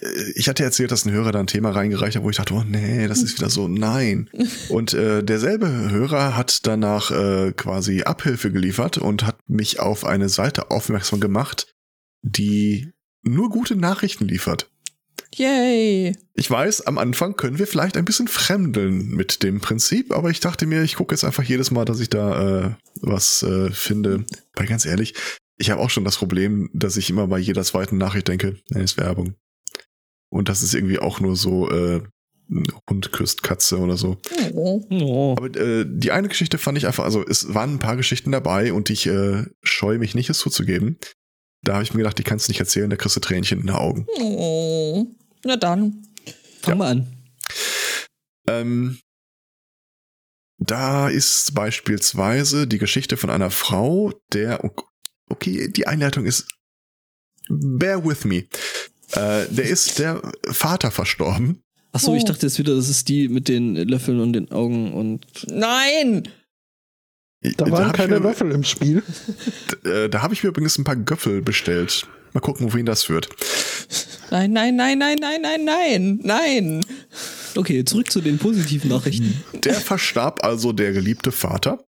Äh, Ich hatte erzählt, dass ein Hörer da ein Thema reingereicht hat, wo ich dachte, oh nee, das ist wieder so, nein. Und äh, derselbe Hörer hat danach äh, quasi Abhilfe geliefert und hat mich auf eine Seite aufmerksam gemacht, die nur gute Nachrichten liefert. Yay. Ich weiß, am Anfang können wir vielleicht ein bisschen fremdeln mit dem Prinzip, aber ich dachte mir, ich gucke jetzt einfach jedes Mal, dass ich da äh, was äh, finde. Weil ganz ehrlich, ich habe auch schon das Problem, dass ich immer bei jeder zweiten Nachricht denke, nee, ist Werbung. Und das ist irgendwie auch nur so äh, ein Hund küsst Katze oder so. Oh. Oh. Aber äh, die eine Geschichte fand ich einfach, also es waren ein paar Geschichten dabei und ich äh, scheue mich nicht, es zuzugeben. Da habe ich mir gedacht, die kannst du nicht erzählen, da kriegst du Tränchen in den Augen. Oh. Na dann. Fang Ja. mal an. Ähm, da ist beispielsweise die Geschichte von einer Frau, der, okay, die Einleitung ist, bear with me. Äh, der ist der Vater verstorben. Achso, ich Oh. dachte jetzt wieder, das ist die mit den Löffeln und den Augen und. Nein. Da waren ich keine mir, Löffel im Spiel. Äh, da habe ich mir übrigens ein paar Göffel bestellt. Mal gucken, wohin das führt. Nein, nein, nein, nein, nein, nein, nein, nein. Okay, zurück zu den positiven Nachrichten. Der verstarb also der geliebte Vater.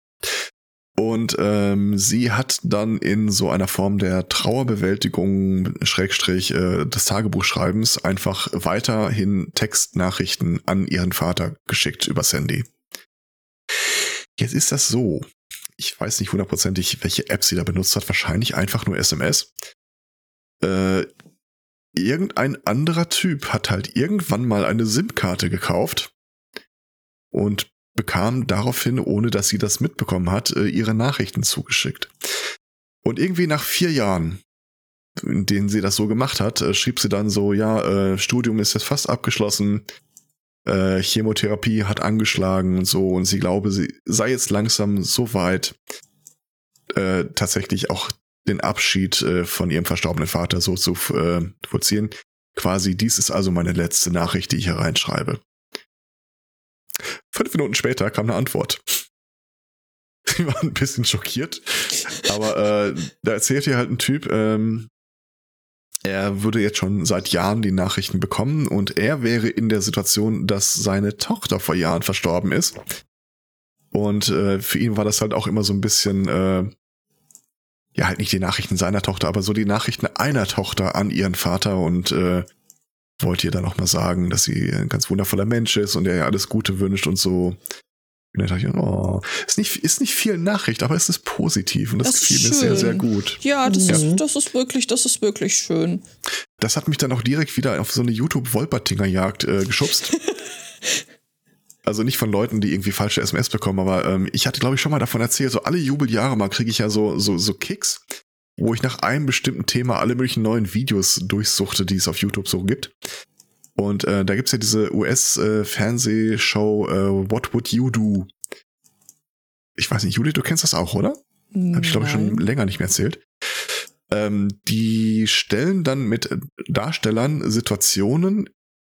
Und ähm, sie hat dann in so einer Form der Trauerbewältigung, Schrägstrich, äh, des Tagebuchschreibens, einfach weiterhin Textnachrichten an ihren Vater geschickt übers Handy. Jetzt ist das so. Ich weiß nicht hundertprozentig, welche App sie da benutzt hat. Wahrscheinlich einfach nur SMS. Äh, irgendein anderer Typ hat halt irgendwann mal eine SIM-Karte gekauft und bekam daraufhin, ohne dass sie das mitbekommen hat, äh, ihre Nachrichten zugeschickt. Und irgendwie nach vier Jahren, in denen sie das so gemacht hat, äh, schrieb sie dann so, ja, äh, Studium ist jetzt fast abgeschlossen, Chemotherapie hat angeschlagen und so, und sie glaube, sie sei jetzt langsam so weit, äh, tatsächlich auch den Abschied äh, von ihrem verstorbenen Vater so zu äh, vollziehen. Quasi, dies ist also meine letzte Nachricht, die ich hier reinschreibe. Fünf Minuten später kam eine Antwort. Sie war ein bisschen schockiert, aber äh, da erzählt ihr halt ein Typ, ähm, er würde jetzt schon seit Jahren die Nachrichten bekommen und er wäre in der Situation, dass seine Tochter vor Jahren verstorben ist. Und äh, für ihn war das halt auch immer so ein bisschen, äh, ja, halt nicht die Nachrichten seiner Tochter, aber so die Nachrichten einer Tochter an ihren Vater und äh, wollte ihr dann auch mal sagen, dass sie ein ganz wundervoller Mensch ist und er ihr alles Gute wünscht und so. Und dann dachte ich, oh, ist nicht, ist nicht viel Nachricht, aber es ist positiv und das, Das ist gefiel mir sehr, sehr gut. Ja, das, Ja. Ist, das ist wirklich, das ist wirklich schön. Das hat mich dann auch direkt wieder auf so eine YouTube-Wolpertinger-Jagd äh, geschubst. also nicht von Leuten, die irgendwie falsche SMS bekommen, aber ähm, ich hatte, glaube ich, schon mal davon erzählt, so alle Jubeljahre mal kriege ich ja so, so, so Kicks, wo ich nach einem bestimmten Thema alle möglichen neuen Videos durchsuchte, die es auf YouTube so gibt. Und äh, da gibt's ja diese US-Fernsehshow äh, What Would You Do? Ich weiß nicht, Juli, du kennst das auch, oder? Habe ich, glaube ich, schon länger nicht mehr erzählt. Ähm, die stellen dann mit Darstellern Situationen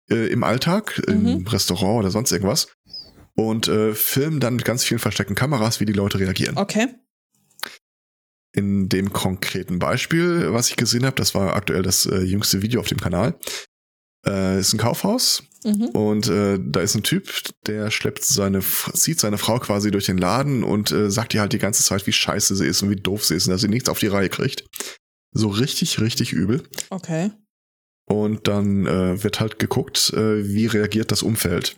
äh, im Alltag, im Mhm. Restaurant oder sonst irgendwas und äh, filmen dann mit ganz vielen versteckten Kameras, wie die Leute reagieren. Okay. In dem konkreten Beispiel, was ich gesehen habe, das war aktuell das äh, jüngste Video auf dem Kanal, äh, ist ein Kaufhaus Mhm. und äh, da ist ein Typ, der schleppt seine, zieht seine Frau quasi durch den Laden und äh, sagt ihr halt die ganze Zeit, wie scheiße sie ist und wie doof sie ist und dass sie nichts auf die Reihe kriegt. So richtig, richtig übel. Okay. Und dann äh, wird halt geguckt, äh, wie reagiert das Umfeld.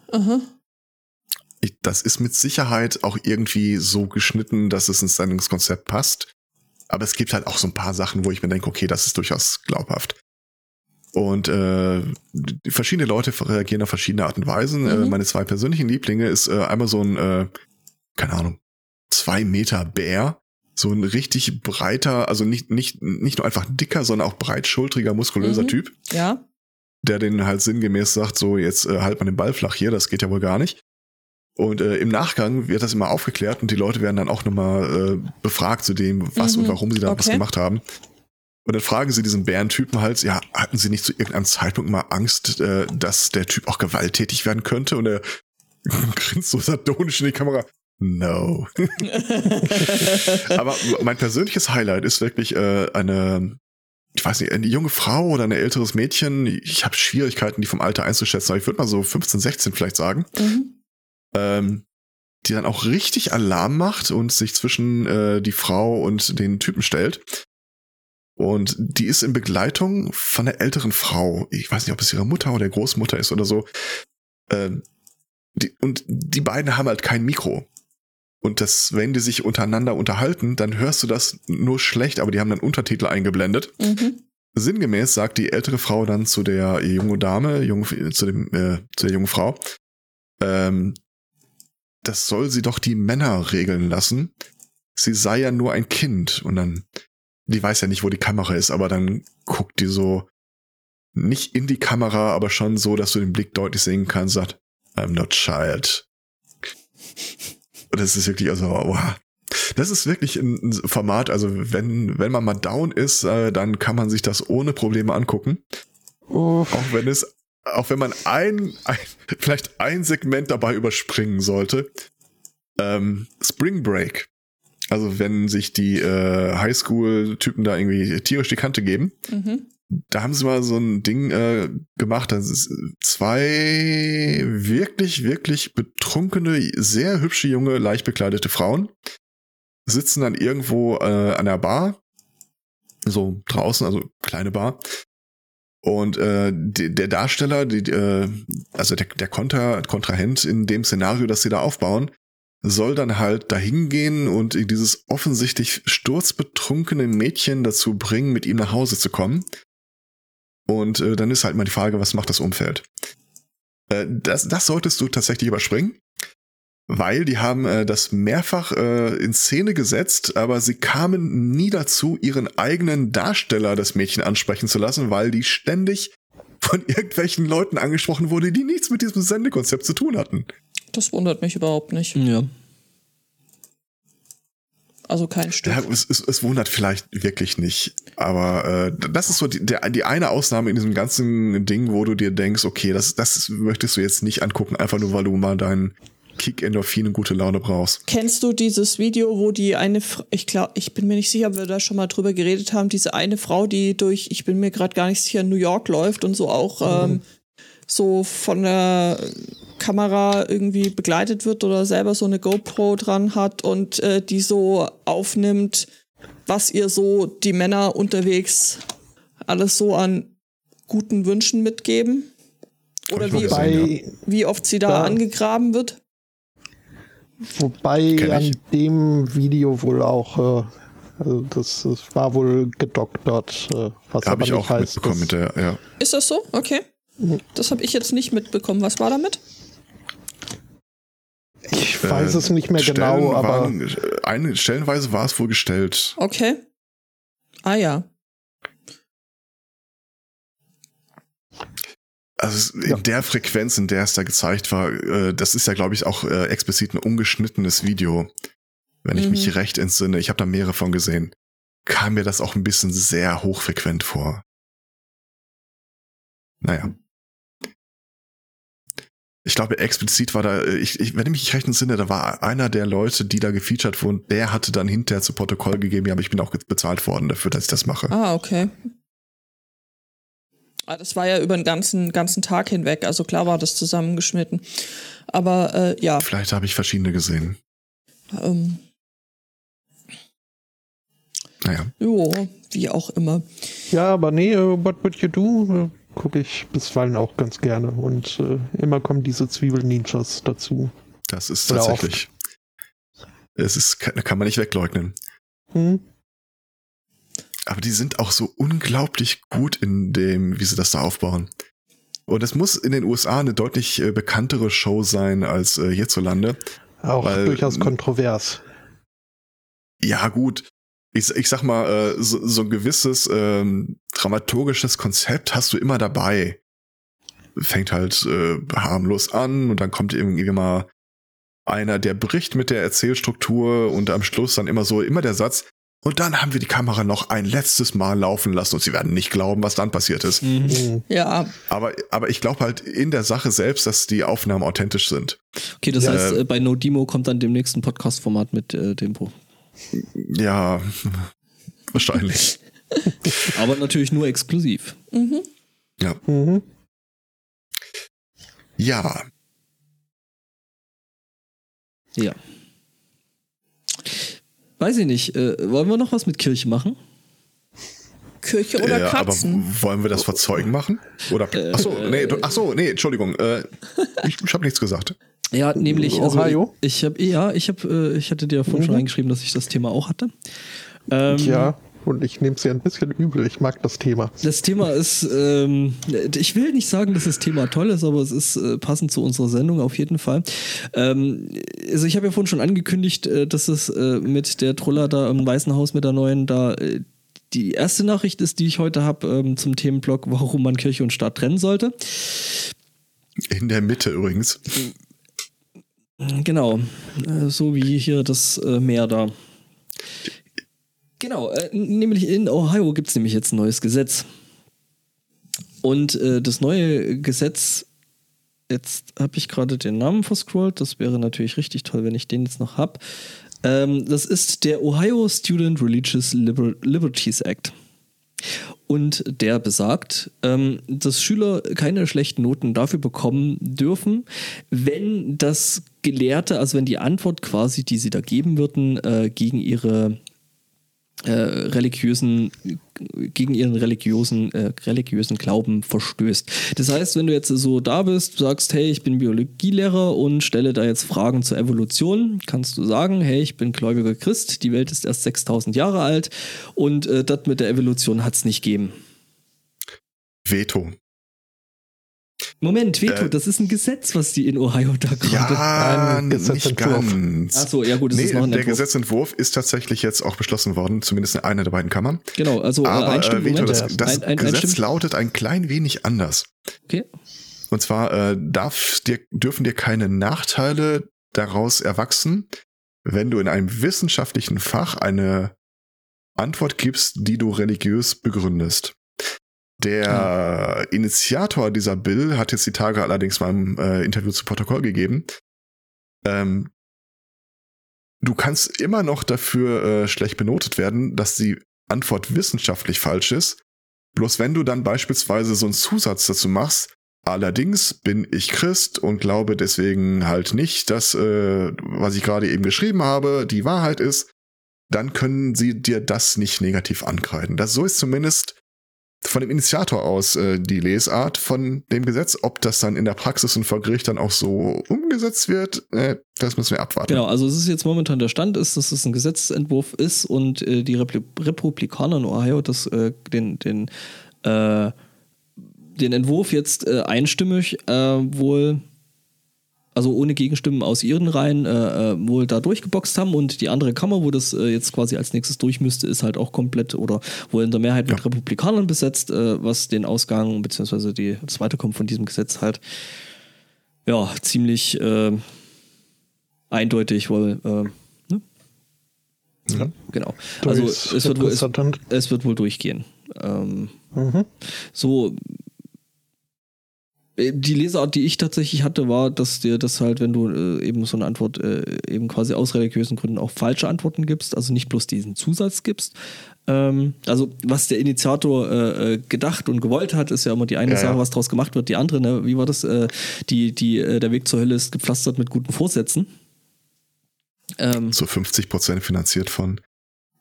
Ich, das ist mit Sicherheit auch irgendwie so geschnitten, dass es ins Sendungskonzept passt. Aber es gibt halt auch so ein paar Sachen, wo ich mir denke, okay, das ist durchaus glaubhaft. Und äh, verschiedene Leute reagieren auf verschiedene Art und Weisen. Äh, Mhm. meine zwei persönlichen Lieblinge ist äh, einmal so ein, äh, keine Ahnung, zwei Meter Bär. So ein richtig breiter, also nicht, nicht, nicht nur einfach dicker, sondern auch breitschultriger, muskulöser Mhm. Typ Ja. der den halt sinngemäß sagt, so jetzt äh, halt mal den Ball flach hier, das geht ja wohl gar nicht. Und äh, im Nachgang wird das immer aufgeklärt und die Leute werden dann auch nochmal äh, befragt zu dem, was Mhm, und warum sie da was okay. gemacht haben. Und dann fragen sie diesen Bärentypen halt, ja, hatten sie nicht zu irgendeinem Zeitpunkt mal Angst, äh, dass der Typ auch gewalttätig werden könnte? Und er grinst so sardonisch in die Kamera. No. Aber mein persönliches Highlight ist wirklich äh, eine, ich weiß nicht, eine junge Frau oder ein älteres Mädchen. Ich habe Schwierigkeiten, die vom Alter einzuschätzen, aber ich würde mal so 15, 16 vielleicht sagen, Mhm. Ähm, die dann auch richtig Alarm macht und sich zwischen äh, die Frau und den Typen stellt. Und die ist in Begleitung von der älteren Frau. Ich weiß nicht, ob es ihre Mutter oder Großmutter ist oder so. Ähm, die, und die beiden haben halt kein Mikro. Und das, wenn die sich untereinander unterhalten, dann hörst du das nur schlecht, aber die haben dann Untertitel eingeblendet. Mhm. Sinngemäß sagt die ältere Frau dann zu der jungen Dame, jung, zu, dem, äh, zu der jungen Frau, ähm, das soll sie doch die Männer regeln lassen. Sie sei ja nur ein Kind. Und dann, die weiß ja nicht, wo die Kamera ist, aber dann guckt die so nicht in die Kamera, aber schon so, dass du den Blick deutlich sehen kannst, sagt, I'm not child. Und das ist wirklich, also, wow. Das ist wirklich ein Format, also wenn, wenn man mal down ist, äh, dann kann man sich das ohne Probleme angucken. Uff. Auch wenn es, auch wenn man ein, ein vielleicht ein Segment dabei überspringen sollte. Ähm, Spring Break. Also wenn sich die äh, Highschool-Typen da irgendwie tierisch die Kante geben, Mhm. da haben sie mal so ein Ding äh, gemacht. Das ist zwei wirklich, wirklich betrunkene, sehr hübsche junge, leicht bekleidete Frauen sitzen dann irgendwo äh, an der Bar, so draußen, also kleine Bar. Und äh, der Darsteller, die, äh, also der, der Kontra, Kontrahent in dem Szenario, das sie da aufbauen, soll dann halt dahin gehen und dieses offensichtlich sturzbetrunkene Mädchen dazu bringen, mit ihm nach Hause zu kommen. Und äh, dann ist halt mal die Frage, was macht das Umfeld? Äh, das, das solltest du tatsächlich überspringen, weil die haben äh, das mehrfach äh, in Szene gesetzt, aber sie kamen nie dazu, ihren eigenen Darsteller das Mädchen ansprechen zu lassen, weil die ständig von irgendwelchen Leuten angesprochen wurde, die nichts mit diesem Sendekonzept zu tun hatten. Das wundert mich überhaupt nicht. Ja. Also kein Stück. Ja, es, es, es wundert vielleicht wirklich nicht. Aber äh, das ist so die, der, die eine Ausnahme in diesem ganzen Ding, wo du dir denkst, okay, das, das möchtest du jetzt nicht angucken, einfach nur weil du mal deinen Kick Endorphin und gute Laune brauchst. Kennst du dieses Video, wo die eine, Fra ich glaube, ich bin mir nicht sicher, ob wir da schon mal drüber geredet haben, diese eine Frau, die durch, ich bin mir gerade gar nicht sicher, New York läuft und so auch ähm, so von der Kamera irgendwie begleitet wird oder selber so eine GoPro dran hat und äh, die so aufnimmt, was ihr so die Männer unterwegs alles so an guten Wünschen mitgeben? Oder wie, gesehen, Wobei, wie oft sie da Ja. angegraben wird? Wobei an dem Video wohl auch, äh, also das, das war wohl gedoktert, äh, was Habe aber ich nicht auch heißt, mitbekommen mit der, ja. Ist das so? Okay. Das habe ich jetzt nicht mitbekommen. Was war damit? Ich weiß Äh, es nicht mehr Stellen genau, aber waren, äh, eine, stellenweise war es wohl gestellt. Okay. Ah ja. Also in Ja. der Frequenz, in der es da gezeigt war, äh, das ist ja, glaube ich, auch äh, explizit ein ungeschnittenes Video. Wenn ich Mhm. mich recht entsinne, ich habe da mehrere von gesehen, kam mir das auch ein bisschen sehr hochfrequent vor. Naja. Ich glaube, explizit war da, äh, ich, ich, wenn ich mich recht entsinne, da war einer der Leute, die da gefeatured wurden, der hatte dann hinterher zu Protokoll gegeben, ja, aber ich bin auch bezahlt worden dafür, dass ich das mache. Ah, okay. Ah, das war ja über den ganzen, ganzen Tag hinweg. Also klar war das zusammengeschnitten. Aber äh, ja, Vielleicht habe ich verschiedene gesehen. ähm, Naja. jo, wie auch immer. ja, aber nee, äh, What Would You Do? Äh, gucke ich bisweilen auch ganz gerne. Und äh, immer kommen diese Zwiebel-Ninjas dazu. Das ist Oder tatsächlich. Es ist, kann, kann man nicht wegleugnen. Hm? Aber die sind auch so unglaublich gut in dem, wie sie das da aufbauen. Und es muss in den USA eine deutlich äh, bekanntere Show sein als äh, hierzulande. Auch Weil- durchaus kontrovers. Ja, gut. Ich, ich sag mal, äh, so, so ein gewisses ähm, dramaturgisches Konzept hast du immer dabei. Fängt halt äh, harmlos an und dann kommt irgendwie mal einer, der bricht mit der Erzählstruktur und am Schluss dann immer so, immer der Satz, und dann haben wir die Kamera noch ein letztes Mal laufen lassen und sie werden nicht glauben, was dann passiert ist. Mhm. Hm. Ja, Aber, aber ich glaube halt in der Sache selbst, dass die Aufnahmen authentisch sind. Okay, das Ja. heißt, äh, bei No Demo kommt dann dem nächsten Podcast-Format mit äh, dem Buch. Ja, wahrscheinlich. Aber natürlich nur exklusiv. mhm. Mhm. Ja, Ja. Weiß ich nicht. Äh, wollen wir noch was mit Kirche machen? Kirche oder ja, aber Katzen. wollen wir das vor Zeugen machen? Oder Äh, ach so, nee, du, ach so, nee, Entschuldigung, äh, ich, ich habe nichts gesagt. Ja, nämlich, also Ohio? ich, ich habe, ja, ich habe, äh, ich hatte dir vorhin schon Mhm. reingeschrieben, dass ich das Thema auch hatte. Ähm, Ja, und ich nehme es ja ein bisschen übel. Ich mag das Thema. Das Thema ist, ähm, ich will nicht sagen, dass das Thema toll ist, aber es ist äh, passend zu unserer Sendung auf jeden Fall. Ähm, also ich habe ja vorhin schon angekündigt, äh, dass es äh, mit der Truller da im Weißen Haus mit der neuen da äh, die erste Nachricht ist, die ich heute habe ähm, zum Themenblock, warum man Kirche und Staat trennen sollte. In der Mitte übrigens. Genau, äh, so wie hier das äh, Meer da. Genau, äh, nämlich in Ohio gibt es nämlich jetzt ein neues Gesetz. Und äh, das neue Gesetz, jetzt habe ich gerade den Namen verscrollt, das wäre natürlich richtig toll, wenn ich den jetzt noch habe. Ähm, das ist der Ohio Student Religious Liber Liberties Act. Und der besagt, ähm, dass Schüler keine schlechten Noten dafür bekommen dürfen, wenn das Gelehrte, also wenn die Antwort quasi, die sie da geben würden, äh, gegen ihre äh, religiösen, gegen ihren religiösen, äh, religiösen Glauben verstößt. Das heißt, wenn du jetzt so da bist, sagst, hey, ich bin Biologielehrer und stelle da jetzt Fragen zur Evolution, kannst du sagen, hey, ich bin gläubiger Christ, die Welt ist erst 6000 Jahre alt und äh, das mit der Evolution hat es nicht gegeben. Veto. Moment, Veto, Äh, das ist ein Gesetz, was die in Ohio da gerade. Ja, ein nicht ganz. Achso, ja gut, das nee, ist noch ein der Entwurf. Gesetzentwurf ist tatsächlich jetzt auch beschlossen worden, zumindest in einer der beiden Kammern. Genau, also äh, Aber äh, einstimmen, Veto, Moment. das, das ein, ein, Gesetz einstimmen. lautet ein klein wenig anders. Okay. Und zwar äh, darf dir, dürfen dir keine Nachteile daraus erwachsen, wenn du in einem wissenschaftlichen Fach eine Antwort gibst, die du religiös begründest. Der Initiator dieser Bill hat jetzt die Tage allerdings mal im äh, Interview zu Protokoll gegeben. Ähm, du kannst immer noch dafür äh, schlecht benotet werden, dass die Antwort wissenschaftlich falsch ist. Bloß wenn du dann beispielsweise so einen Zusatz dazu machst, allerdings bin ich Christ und glaube deswegen halt nicht, dass, äh, was ich gerade eben geschrieben habe, die Wahrheit ist, dann können sie dir das nicht negativ ankreiden. Das so ist zumindest von dem Initiator aus äh, die Lesart von dem Gesetz. Ob das dann in der Praxis und vor Gericht dann auch so umgesetzt wird, äh, das müssen wir abwarten. Genau, also es ist jetzt momentan der Stand ist, dass es ein Gesetzentwurf ist und äh, die Repli Republikaner in Ohio das, äh, den, den, äh, den Entwurf jetzt äh, einstimmig wohl, also ohne Gegenstimmen aus ihren Reihen, äh, äh, wohl da durchgeboxt haben und die andere Kammer, wo das äh, jetzt quasi als nächstes durch müsste, ist halt auch komplett oder wohl in der Mehrheit mit Ja. Republikanern besetzt, äh, was den Ausgang beziehungsweise die, das Weiterkommen von diesem Gesetz halt ja ziemlich äh, eindeutig wohl äh, ne? Ja. genau. Also es wird, wohl, es, es wird wohl durchgehen. Ähm, Mhm. so die Lesart, die ich tatsächlich hatte, war, dass dir das halt, wenn du äh, eben so eine Antwort äh, eben quasi aus religiösen Gründen auch falsche Antworten gibst, also nicht bloß diesen Zusatz gibst. Ähm, also was der Initiator äh, äh, gedacht und gewollt hat, ist ja immer die eine Ja, Sache, ja. was draus gemacht wird. Die andere, ne? wie war das? Äh, die, die, äh, der Weg zur Hölle ist gepflastert mit guten Vorsätzen. Ähm, So 50 Prozent finanziert von.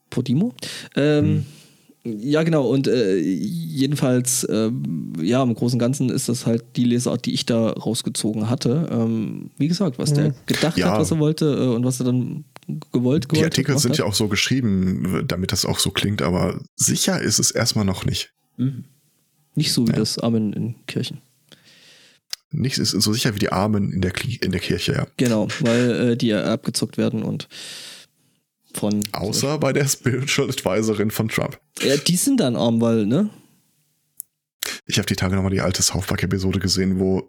Podimo. Ähm, Ja, genau. Und äh, jedenfalls, ähm, ja, im Großen und Ganzen ist das halt die Lesart, die ich da rausgezogen hatte. Ähm, wie gesagt, was der Mhm. gedacht Ja. hat, was er wollte äh, und was er dann gewollt, Die gewollt Artikel sind hat. ja auch so geschrieben, damit das auch so klingt, aber sicher ist es erstmal noch nicht. Mhm. Nicht so wie Ja. das Amen in Kirchen. Nicht ist so sicher wie die Armen in der, Kli- in der Kirche, ja. Genau, weil äh, die ja abgezockt werden und von. Außer bei der Spiritual Advisorin von Trump. Ja, die sind dann arm, weil, ne? Ich habe die Tage nochmal die alte South Park-Episode gesehen, wo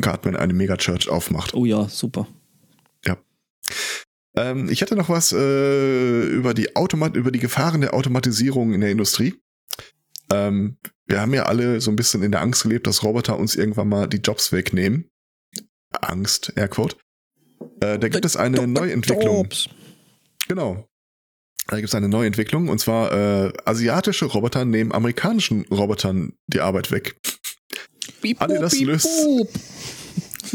Cartman eine Megachurch aufmacht. Oh ja, super. Ähm, ich hatte noch was äh, über, die Automat über die Gefahren der Automatisierung in der Industrie. Ähm, wir haben ja alle so ein bisschen in der Angst gelebt, dass Roboter uns irgendwann mal die Jobs wegnehmen. Angst, Airquote. Äh, da gibt es eine Neuentwicklung. Jobs. Genau. Da gibt es eine Neuentwicklung und zwar äh, asiatische Roboter nehmen amerikanischen Robotern die Arbeit weg. Bip, Adidas bip, löst-.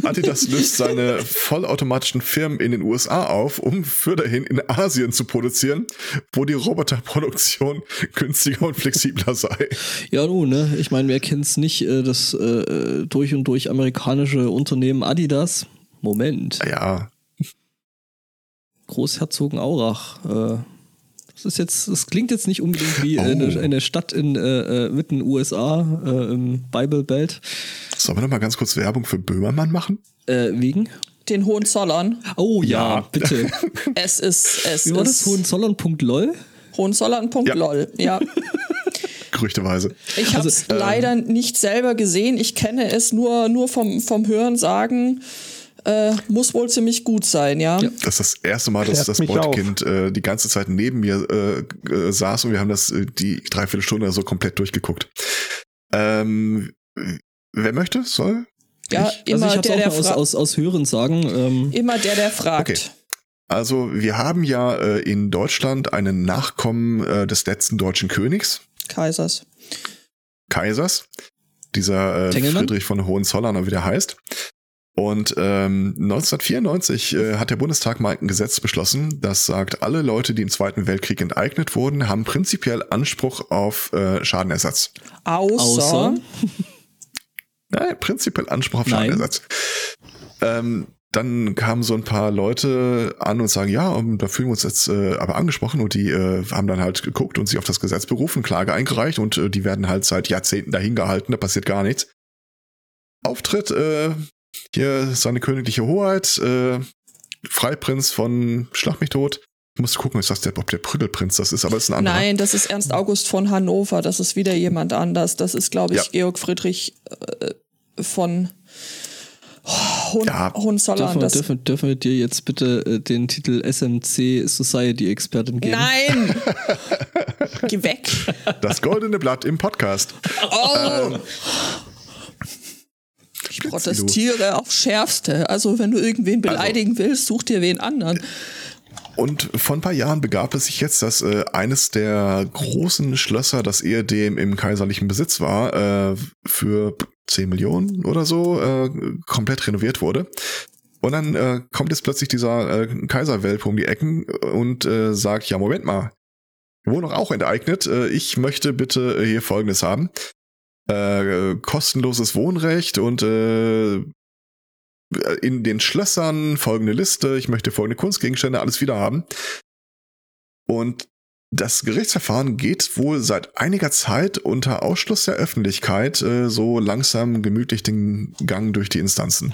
Adidas löst seine vollautomatischen Firmen in den USA auf, um für dahin in Asien zu produzieren, wo die Roboterproduktion günstiger und flexibler sei. Ja, du, ne? Ich meine, wer kennt's nicht, äh, das äh, durch und durch amerikanische Unternehmen Adidas? Moment. Ja, Großherzogenaurach. Äh, das ist jetzt, das klingt jetzt nicht unbedingt wie Oh. eine, eine Stadt in äh, äh, mitten USA äh, im Bible Belt. sollen wir noch mal ganz kurz Werbung für Böhmermann machen? Äh, wegen? Den Hohenzollern. Oh ja, Ja. bitte. Es ist, es Wie war das? ist Hohenzollern.lol? Hohenzollern.lol. Ja. Gerüchteweise. Ich habe es leider nicht selber gesehen. Ich kenne es nur, nur vom, vom Hören sagen. Äh, muss wohl ziemlich gut sein, ja. Ja. Das ist das erste Mal, dass Klärt das Beutekind äh, die ganze Zeit neben mir äh, äh, saß und wir haben das äh, die Dreiviertelstunde oder so komplett durchgeguckt. Ähm, wer möchte, soll? Ja, ich, immer also ich der, der auch nur aus, aus, aus Hören sagen. Ähm, immer der, der fragt. Okay. Also wir haben ja äh, in Deutschland einen Nachkommen äh, des letzten deutschen Königs, Kaisers. Kaisers, dieser äh? Friedrich von Hohenzollern, wie der heißt. Und ähm, 1994 äh, hat der Bundestag mal ein Gesetz beschlossen, das sagt, alle Leute, die im Zweiten Weltkrieg enteignet wurden, haben prinzipiell Anspruch auf äh, Schadenersatz. Außer? Nein, prinzipiell Anspruch auf. Schadenersatz. Ähm, dann kamen so ein paar Leute an und sagen, ja, um, da fühlen wir uns jetzt äh, aber angesprochen und die äh, haben dann halt geguckt und sich auf das Gesetz berufen, Klage eingereicht und äh, die werden halt seit Jahrzehnten dahin gehalten, da passiert gar nichts. Auftritt, äh, hier seine königliche Hoheit, äh, Freiprinz von Schlag mich tot. Ich muss gucken, ist das der, ob der Prügelprinz das ist, aber es ist ein anderer. Nein, das ist Ernst August von Hannover. Das ist wieder jemand anders. Das ist, glaube ich, Ja. Georg Friedrich äh, von Hohen, Ja. Hohenzollern. dürfen, dürfen, dürfen wir dir jetzt bitte äh, den Titel SMC Society Expertin geben? Nein! Geh weg. Das goldene Blatt im Podcast. Oh. Ich protestiere aufs Schärfste. Also, wenn du irgendwen beleidigen willst, such dir wen anderen. Und vor ein paar Jahren begab es sich jetzt, dass äh, eines der großen Schlösser, das ehedem im kaiserlichen Besitz war, äh, für 10 Millionen oder so äh, komplett renoviert wurde. Und dann äh, kommt jetzt plötzlich dieser äh, Kaiserwelpe um die Ecken und äh, sagt, ja, Moment mal, wir wurden doch auch enteignet. Äh, ich möchte bitte hier Folgendes haben. Äh, kostenloses Wohnrecht und äh, in den Schlössern folgende Liste, ich möchte folgende Kunstgegenstände, alles wieder haben. Und das Gerichtsverfahren geht wohl seit einiger Zeit unter Ausschluss der Öffentlichkeit äh, so langsam gemütlich den Gang durch die Instanzen.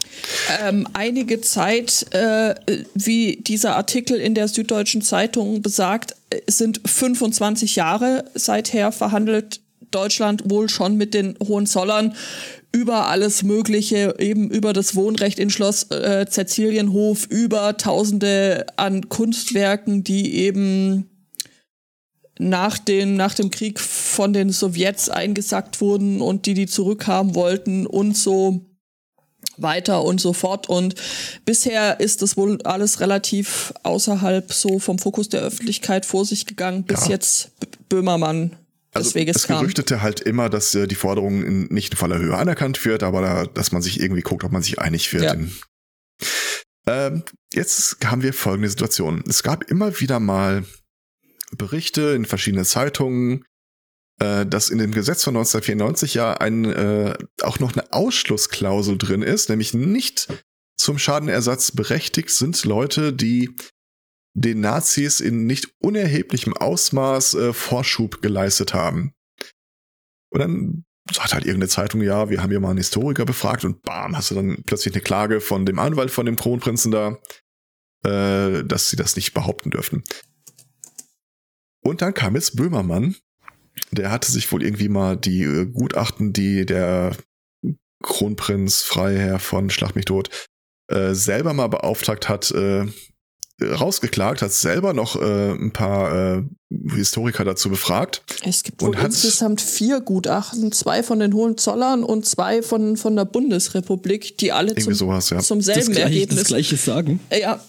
Ähm, einige Zeit, äh, wie dieser Artikel in der Süddeutschen Zeitung besagt, äh, sind 25 Jahre seither verhandelt Deutschland wohl schon mit den Hohenzollern über alles Mögliche, eben über das Wohnrecht in Schloss äh, Cäcilienhof, über Tausende an Kunstwerken, die eben nach, den, nach dem Krieg von den Sowjets eingesackt wurden und die die zurückhaben wollten und so weiter und so fort. Und bisher ist das wohl alles relativ außerhalb so vom Fokus der Öffentlichkeit vor sich gegangen, bis Ja. jetzt Böhmermann Also Weges es kam. gerüchtete halt immer, dass äh, die Forderung in, nicht in voller Höhe anerkannt wird, aber da, dass man sich irgendwie guckt, ob man sich einig wird. Ja. In, ähm, jetzt haben wir folgende Situation. Es gab immer wieder mal Berichte in verschiedenen Zeitungen, äh, dass in dem Gesetz von 1994 ja ein, äh, auch noch eine Ausschlussklausel drin ist, nämlich nicht zum Schadenersatz berechtigt sind Leute, die den Nazis in nicht unerheblichem Ausmaß äh, Vorschub geleistet haben. Und dann sagt halt irgendeine Zeitung, ja, wir haben hier mal einen Historiker befragt und bam, hast du dann plötzlich eine Klage von dem Anwalt von dem Kronprinzen da, äh, dass sie das nicht behaupten dürften. Und dann kam jetzt Böhmermann, der hatte sich wohl irgendwie mal die äh, Gutachten, die der Kronprinz Freiherr von Schlag mich tot äh, selber mal beauftragt hat, äh, rausgeklagt, hat selber noch äh, ein paar äh, Historiker dazu befragt. Es gibt wohl insgesamt vier Gutachten, zwei von den Hohenzollern und zwei von, von der Bundesrepublik, die alle zum, sowas, ja. zum selben das gleiche, Ergebnis. Das gleiche sagen. Ja.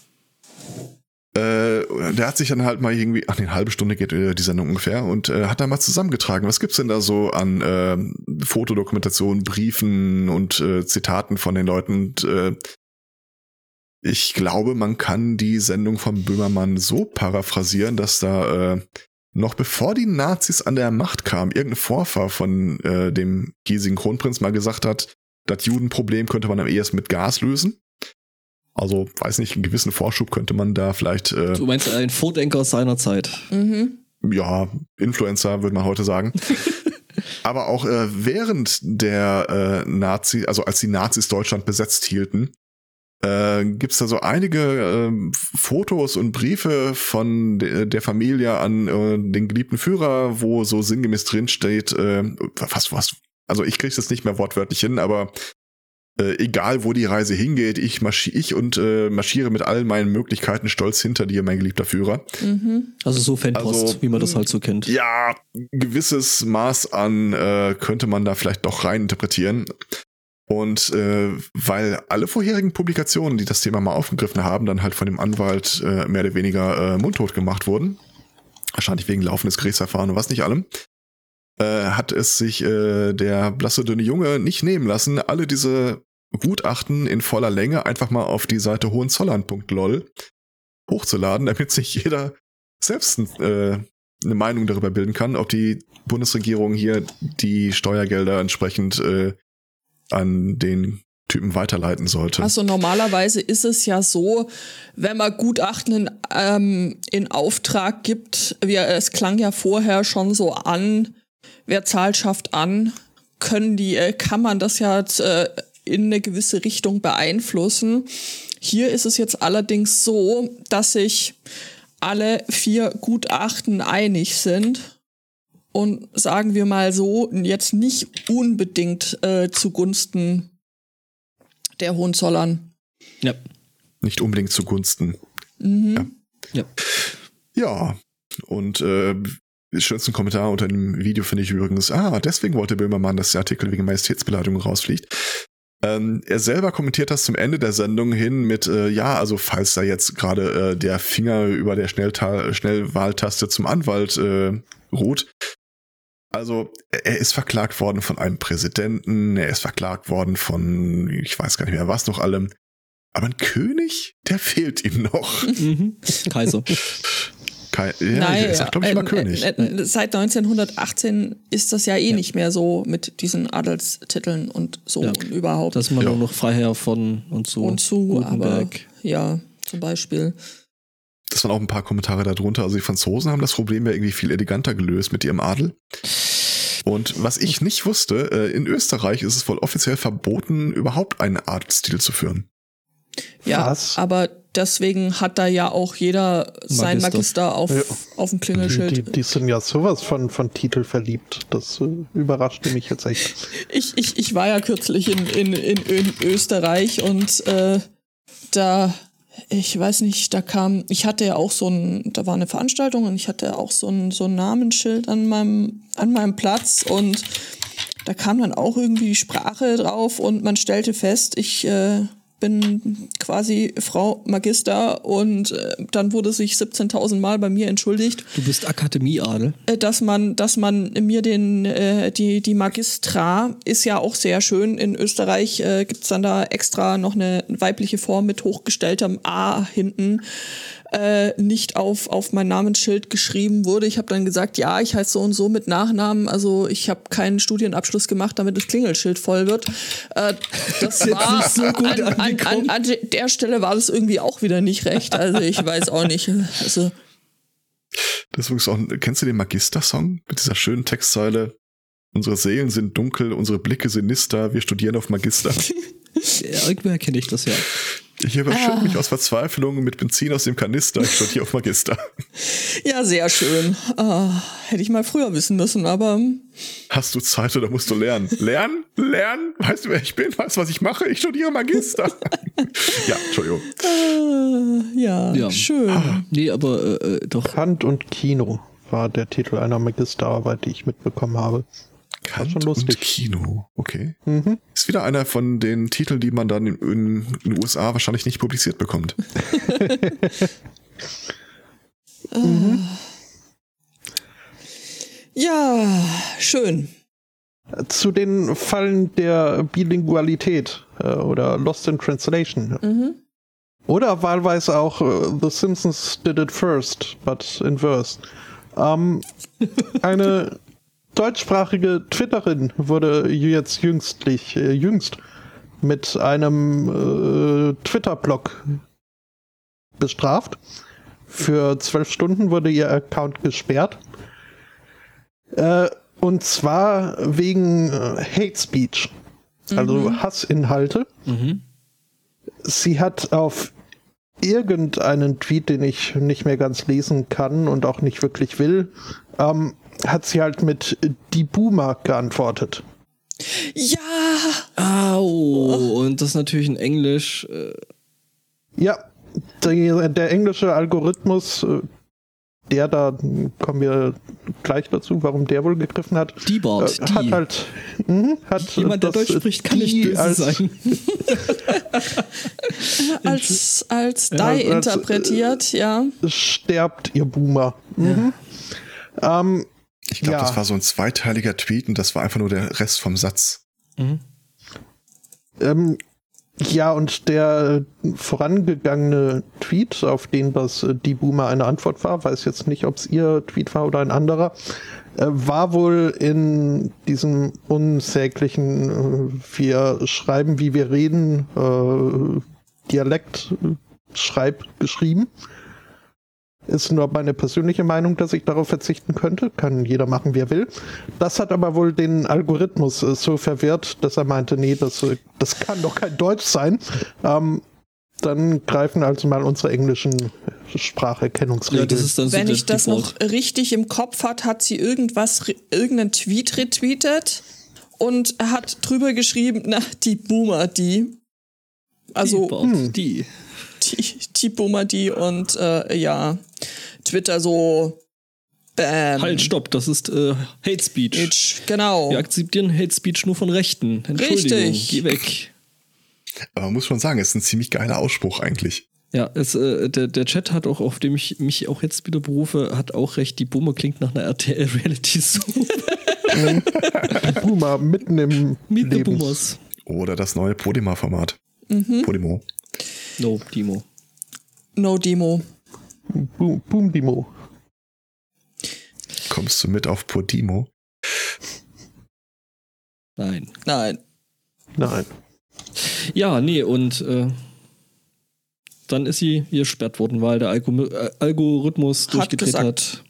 Äh, der hat sich dann halt mal irgendwie, ach eine halbe Stunde geht äh, die Sendung ungefähr und äh, hat da mal zusammengetragen, was gibt's denn da so an äh, Fotodokumentation, Briefen und äh, Zitaten von den Leuten und äh, ich glaube, man kann die Sendung von Böhmermann so paraphrasieren, dass da äh, noch bevor die Nazis an der Macht kamen, irgendein Vorfahr von äh, dem hiesigen Kronprinz mal gesagt hat, das Judenproblem könnte man am ehesten mit Gas lösen. Also, weiß nicht, einen gewissen Vorschub könnte man da vielleicht. Äh, du meinst ein Vordenker seiner Zeit. Mhm. Ja, Influencer, würde man heute sagen. Aber auch äh, während der äh, Nazi, also als die Nazis Deutschland besetzt hielten, äh, gibt es da so einige äh, Fotos und Briefe von de der Familie an äh, den geliebten Führer, wo so sinngemäß drin steht, äh, was, was, also ich kriege das nicht mehr wortwörtlich hin, aber äh, egal wo die Reise hingeht, ich marschiere ich und äh, marschiere mit allen meinen Möglichkeiten stolz hinter dir, mein geliebter Führer. Mhm. Also so Fanpost, also, wie man das halt so kennt. Ja, gewisses Maß an äh, könnte man da vielleicht doch rein interpretieren. Und äh, weil alle vorherigen Publikationen, die das Thema mal aufgegriffen haben, dann halt von dem Anwalt äh, mehr oder weniger äh, mundtot gemacht wurden, wahrscheinlich wegen laufendes Gerichtsverfahren und was nicht allem, äh, hat es sich äh, der blasse dünne Junge nicht nehmen lassen, alle diese Gutachten in voller Länge einfach mal auf die Seite hohenzollern.lol hochzuladen, damit sich jeder selbst äh, eine Meinung darüber bilden kann, ob die Bundesregierung hier die Steuergelder entsprechend äh, an den Typen weiterleiten sollte. Also normalerweise ist es ja so, wenn man Gutachten in, ähm, in Auftrag gibt, wie, es klang ja vorher schon so an, wer zahlt, schafft an, können die, äh, kann man das ja äh, in eine gewisse Richtung beeinflussen. Hier ist es jetzt allerdings so, dass sich alle vier Gutachten einig sind und sagen wir mal so, jetzt nicht unbedingt äh, zugunsten der Hohenzollern. Ja. Nicht unbedingt zugunsten. Mhm. Ja. ja. Ja. Und äh, schönsten Kommentar unter dem Video finde ich übrigens, ah, deswegen wollte Böhmermann, dass der Artikel wegen Majestätsbeleidigung rausfliegt. Ähm, er selber kommentiert das zum Ende der Sendung hin mit, äh, ja, also falls da jetzt gerade äh, der Finger über der Schnellta Schnellwahltaste zum Anwalt äh, ruht, also er ist verklagt worden von einem Präsidenten, er ist verklagt worden von, ich weiß gar nicht mehr was noch allem. Aber ein König, der fehlt ihm noch. Mhm. Kaiser. Kai ja, Nein, ich sag, glaube ich, äh, mal König. Äh, äh, seit 1918 ist das ja eh ja. nicht mehr so mit diesen Adelstiteln und so ja. und überhaupt. Dass man Ja. nur noch Freiherr von und zu. und zu, aber Gutenberg. ja, zum Beispiel. Das waren auch ein paar Kommentare darunter. Also die Franzosen haben das Problem ja irgendwie viel eleganter gelöst mit ihrem Adel. Und was ich nicht wusste, äh, in Österreich ist es wohl offiziell verboten, überhaupt einen Adelsstil zu führen. Ja, Was? aber deswegen hat da ja auch jeder sein Magister. Magister auf, Ja. auf dem Die, Klingelschild. die sind ja sowas von, von Titel verliebt. Das äh, überraschte mich jetzt echt. Ich, ich, ich war ja kürzlich in, in, in, in Österreich und äh, da, ich weiß nicht, da kam, ich hatte ja auch so ein, da war eine Veranstaltung und ich hatte auch so ein, so ein Namensschild an meinem, an meinem Platz und da kam dann auch irgendwie die Sprache drauf und man stellte fest, ich, äh, bin quasi Frau Magister und äh, dann wurde sich 17.000 Mal bei mir entschuldigt, Du bist Akademieadel. äh, dass man, dass man mir den, äh, die, die Magistra ist ja auch sehr schön. In Österreich äh, gibt's dann da extra noch eine weibliche Form mit hochgestelltem A hinten, äh, nicht auf, auf mein Namensschild geschrieben wurde. Ich habe dann gesagt, ja, ich heiße so und so mit Nachnamen. Also ich habe keinen Studienabschluss gemacht, damit das Klingelschild voll wird. Äh, das war nicht so gut an, an, an, an der Stelle war das irgendwie auch wieder nicht recht. Also ich weiß auch nicht. Also Das ist übrigens auch, kennst du den Magister-Song mit dieser schönen Textzeile? Unsere Seelen sind dunkel, unsere Blicke sinister, wir studieren auf Magister. Ja, irgendwoher kenne ich das ja. Ich überschütte mich aus Verzweiflung mit Benzin aus dem Kanister, ich studiere auf Magister. Ja, sehr schön. Ah, hätte ich mal früher wissen müssen, aber Hast du Zeit oder musst du lernen? Lernen? Lernen? Weißt du, wer ich bin? Weißt du, was ich mache? Ich studiere Magister. ja, Entschuldigung. äh, ja, Ja. schön. Nee, aber äh, äh, doch. Kant und Kino war der Titel einer Magisterarbeit, die ich mitbekommen habe. Kant und Kino. Okay. Mhm. Ist wieder einer von den Titeln, die man dann in, in, in den USA wahrscheinlich nicht publiziert bekommt. Ja, schön. Zu den Fallen der Bilingualität äh, oder Lost in Translation. Mhm. Oder wahlweise auch äh, The Simpsons did it first, but in verse. Ähm, eine deutschsprachige Twitterin wurde jetzt jüngstlich, äh, jüngst mit einem äh, Twitter-Blog bestraft. Für zwölf Stunden wurde ihr Account gesperrt. Äh, und zwar wegen äh, Hate Speech, also Hassinhalte. Mhm. Sie hat auf irgendeinen Tweet, den ich nicht mehr ganz lesen kann und auch nicht wirklich will, ähm, hat sie halt mit die Boomer geantwortet. Ja, Au, und das natürlich in Englisch. Äh, Ja, der, der englische Algorithmus, äh, der da, kommen wir gleich dazu, warum der wohl gegriffen hat, die Bart, äh, die. hat halt, mh, hat Jemand, der Deutsch spricht, kann nicht die böse als, sein. als, als Ja, Die als, interpretiert, ja. Stirbt ihr Boomer. Mhm. Ähm, Ich glaube, Ja. das war so ein zweiteiliger Tweet und das war einfach nur der Rest vom Satz. Mhm. Ähm, ja, und der vorangegangene Tweet, auf den das äh, die Boomer eine Antwort war, weiß jetzt nicht, ob es ihr Tweet war oder ein anderer, äh, war wohl in diesem unsäglichen äh, Wir schreiben, wie wir reden, äh, Dialekt äh, schreib geschrieben. Ist nur meine persönliche Meinung, dass ich darauf verzichten könnte. Kann jeder machen, wie er will. Das hat aber wohl den Algorithmus äh, so verwirrt, dass er meinte, nee, das, äh, das kann doch kein Deutsch sein. Ähm, dann greifen also mal unsere englischen Spracherkennungsregeln. Ja, so Wenn ich das Default. noch richtig im Kopf hat, hat sie irgendwas, irgendeinen Tweet retweetet und hat drüber geschrieben, na, die Boomer, die. Also, die, hm. Die. die, die Boomer, die und äh, ja, Twitter so, bam. Halt, stopp, das ist äh, Hate Speech. Itch, genau. Wir akzeptieren Hate Speech nur von Rechten. Entschuldigung, Richtig. geh weg. Aber man muss schon sagen, es ist ein ziemlich geiler Ausspruch eigentlich. Ja, es, äh, der, der Chat hat auch, auf dem ich mich auch jetzt wieder berufe, hat auch recht. Die Boomer klingt nach einer RTL-Reality-Soap. Die Boomer mitten im Meet the Lebens- Boomers. Oder das neue Podima-Format. Podimo. No, Dimo. No Demo. Boom, Boom Demo. Kommst du mit auf Podimo? Nein. Nein. Nein. Ja, nee, und äh, dann ist sie gesperrt worden, weil der Algo äh, Algorithmus durchgedreht gesagt. hat.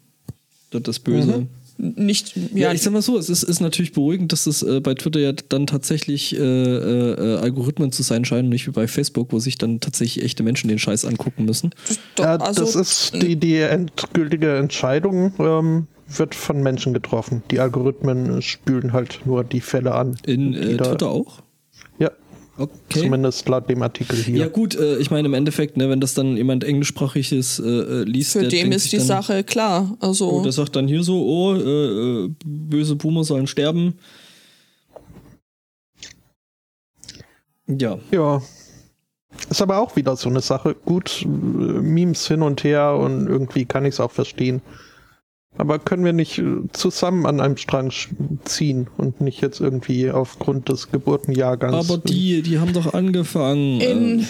Das ist böse. Nicht, Ja, ja, ich sag mal so, es ist, ist natürlich beruhigend, dass es äh, bei Twitter ja dann tatsächlich äh, äh, Algorithmen zu sein scheinen, nicht wie bei Facebook, wo sich dann tatsächlich echte Menschen den Scheiß angucken müssen. doch, Ja, also, das ist die, die endgültige Entscheidung, ähm, wird von Menschen getroffen. Die Algorithmen spülen halt nur die Fälle an. In die äh, Twitter auch? Ja, Okay. zumindest laut dem Artikel hier. Ja gut, äh, ich meine im Endeffekt, ne, wenn das dann jemand englischsprachiges äh, äh, liest, für denkt ist die dann, Sache klar. Also, Oh, der sagt dann hier so, oh, äh, äh, böse Boomer sollen sterben. Ja, Ja, Ist aber auch wieder so eine Sache. Gut, äh, Memes hin und her und irgendwie kann ich es auch verstehen. Aber können wir nicht äh, zusammen an einem Strang ziehen und nicht jetzt irgendwie aufgrund des Geburtenjahrgangs? Aber die, die haben doch angefangen. In, äh,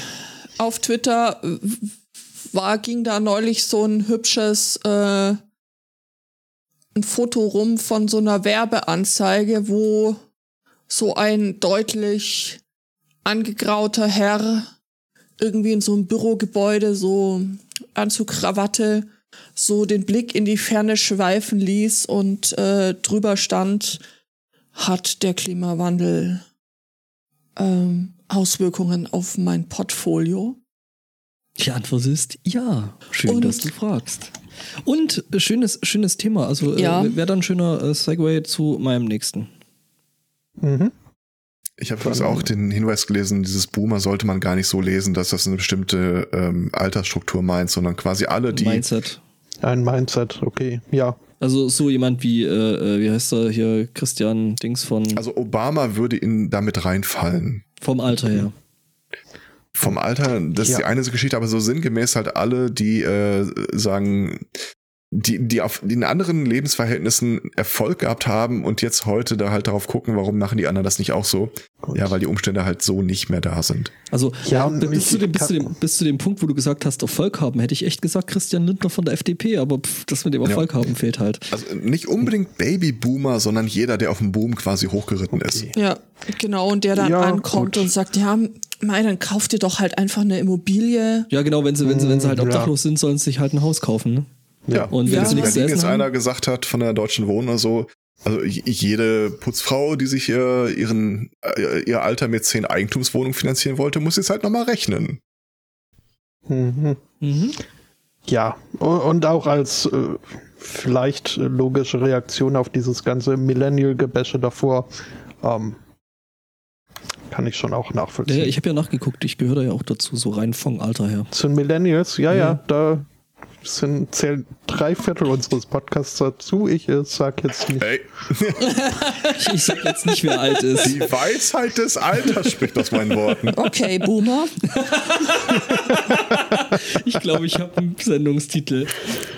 auf Twitter war, ging da neulich so ein hübsches äh, ein Foto rum von so einer Werbeanzeige, wo so ein deutlich angegrauter Herr irgendwie in so einem Bürogebäude so Anzug, Krawatte, so den Blick in die Ferne schweifen ließ und äh, drüber stand, hat der Klimawandel ähm, Auswirkungen auf mein Portfolio? Die Antwort ist ja. Schön, Und- dass du fragst. Und äh, schönes, schönes Thema. Also Ja. äh, wäre dann ein schöner äh, Segway zu meinem nächsten. Mhm. Ich habe übrigens auch den Hinweis gelesen, dieses Boomer sollte man gar nicht so lesen, dass das eine bestimmte ähm, Altersstruktur meint, sondern quasi alle, die Mindset. Ein Mindset, okay. Ja. Also so jemand wie, äh, äh, wie heißt er hier, Christian Dings von Also Obama würde in damit reinfallen. vom Alter her. Vom Alter, das ist Ja. die eine Geschichte, aber so sinngemäß halt alle, die äh, sagen, die, die auf in anderen Lebensverhältnissen Erfolg gehabt haben und jetzt heute da halt darauf gucken, warum machen die anderen das nicht auch so? Gut. Ja, weil die Umstände halt so nicht mehr da sind. Also Ja, äh, bis, zu dem, bis, zu dem, bis zu dem Punkt, wo du gesagt hast, Erfolg haben, hätte ich echt gesagt, Christian Lindner von der FDP, aber pff, das mit dem Erfolg haben fehlt halt. Also nicht unbedingt Babyboomer, sondern jeder, der auf dem Boom quasi hochgeritten ist. Okay. Ja, genau. Und der dann Ja, ankommt gut. und sagt, ja, mei, dann kauft ihr doch halt einfach eine Immobilie. Ja, genau, wenn sie, wenn sie, wenn sie halt Mm, ja. obdachlos sind, sollen sie sich halt ein Haus kaufen. Ne? Ja. Und wenn Ja. sie in nichts Berlin jetzt haben, einer gesagt hat von der Deutschen Wohnen oder so, also jede Putzfrau, die sich äh, ihren, äh, ihr Alter mit zehn Eigentumswohnungen finanzieren wollte, muss jetzt halt nochmal rechnen. Mhm. Mhm. Ja, und auch als äh, vielleicht logische Reaktion auf dieses ganze Millennial-Gebäsche davor, ähm, kann ich schon auch Ja, nachvollziehen. ich habe ja nachgeguckt, ich gehöre da ja auch dazu, so rein vom Alter her. Zu den Millennials, ja, ja, Ja. da sind, zählen drei Viertel unseres Podcasts dazu. Ich äh, sag jetzt nicht. Ey, Ich, ich sag jetzt nicht, wer alt ist. die Weisheit des Alters spricht aus meinen Worten. Okay, Boomer. Ich glaube, ich habe einen Sendungstitel.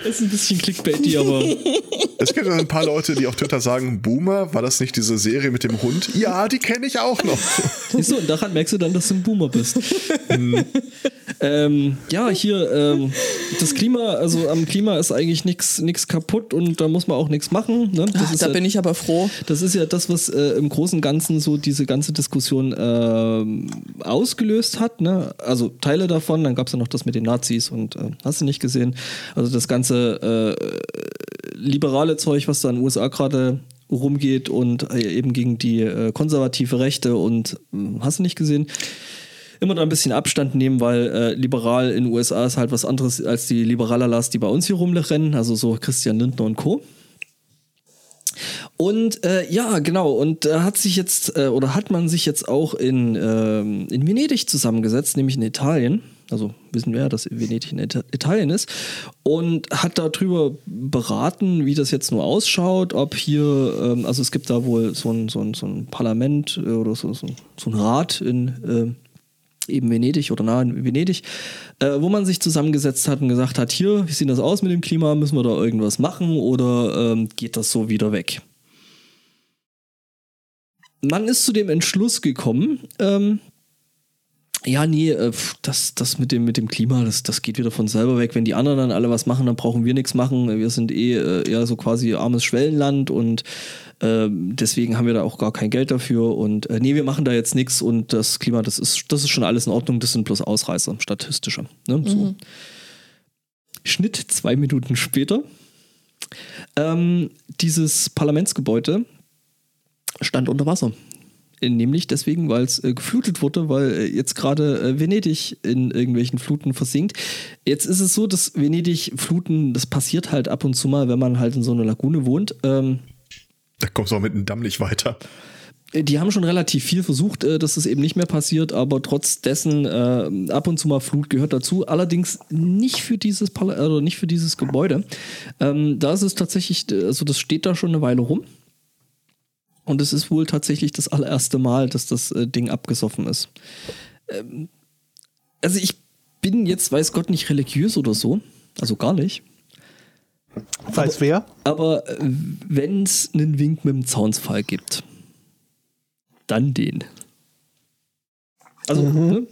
Ist ein bisschen clickbaity, aber Es gibt ein paar Leute, die auf Twitter sagen, Boomer, war das nicht diese Serie mit dem Hund? Ja, die kenne ich auch noch. siehst du, und daran merkst du dann, dass du ein Boomer bist. ähm, ja, hier, ähm, das Klima, also am Klima ist eigentlich nichts kaputt und da muss man auch nichts machen. Ne? Das Ach, ist da ja, bin ich aber froh. Das ist ja das, was äh, im Großen und Ganzen so diese ganze Diskussion ähm, ausgelöst hat. Ne? Also Teile davon, dann gab es ja noch das mit den Nazis und äh, hast du nicht gesehen. Also das ganze äh, liberale Zeug, was da in den USA gerade rumgeht und äh, eben gegen die äh, konservative Rechte und äh, hast du nicht gesehen. Immer da ein bisschen Abstand nehmen, weil äh, liberal in den USA ist halt was anderes als die Liberalalas, die bei uns hier rumrennen, also so Christian Lindner und Co. Und äh, ja, genau, und da hat sich jetzt, äh, oder hat man sich jetzt auch in, ähm, in Venedig zusammengesetzt, nämlich in Italien. Also wissen wir ja, dass Venedig in Ita Italien ist. Und hat darüber beraten, wie das jetzt nur ausschaut, ob hier, ähm, also es gibt da wohl so ein, so ein, so ein Parlament äh, oder so, so, ein- so ein Rat in äh, eben Venedig oder nahe in Venedig, äh, wo man sich zusammengesetzt hat und gesagt hat, hier, wie sieht das aus mit dem Klima, müssen wir da irgendwas machen oder ähm, geht das so wieder weg? Man ist zu dem Entschluss gekommen, ähm, ja, nee, äh, das, das mit dem, mit dem Klima, das, das geht wieder von selber weg. Wenn die anderen dann alle was machen, dann brauchen wir nichts machen. Wir sind eh äh, eher so quasi armes Schwellenland und ähm, deswegen haben wir da auch gar kein Geld dafür. Und äh, nee, wir machen da jetzt nichts und das Klima, das ist, das ist schon alles in Ordnung, das sind bloß Ausreißer, statistische. Ne? So. Schnitt zwei Minuten später. Ähm, dieses Parlamentsgebäude stand unter Wasser. Äh, Nämlich deswegen, weil es äh, geflutet wurde, weil äh, jetzt gerade äh, Venedig in irgendwelchen Fluten versinkt. Jetzt ist es so, dass Venedig Fluten, das passiert halt ab und zu mal, wenn man halt in so einer Lagune wohnt. Ähm, Da kommst du auch mit dem Damm nicht weiter. die haben schon relativ viel versucht, äh, dass das eben nicht mehr passiert, aber trotz dessen äh, ab und zu mal Flut gehört dazu. Allerdings nicht für dieses Pala also nicht für dieses Gebäude. Ähm, da ist es tatsächlich, äh, also das steht da schon eine Weile rum. Und es ist wohl tatsächlich das allererste Mal, dass das äh, Ding abgesoffen ist. Ähm, also ich bin jetzt, weiß Gott, nicht religiös oder so. Also gar nicht. Weiß aber, wer? Aber wenn es einen Wink mit dem Zaunsfall gibt, dann den. Also, mhm. ne?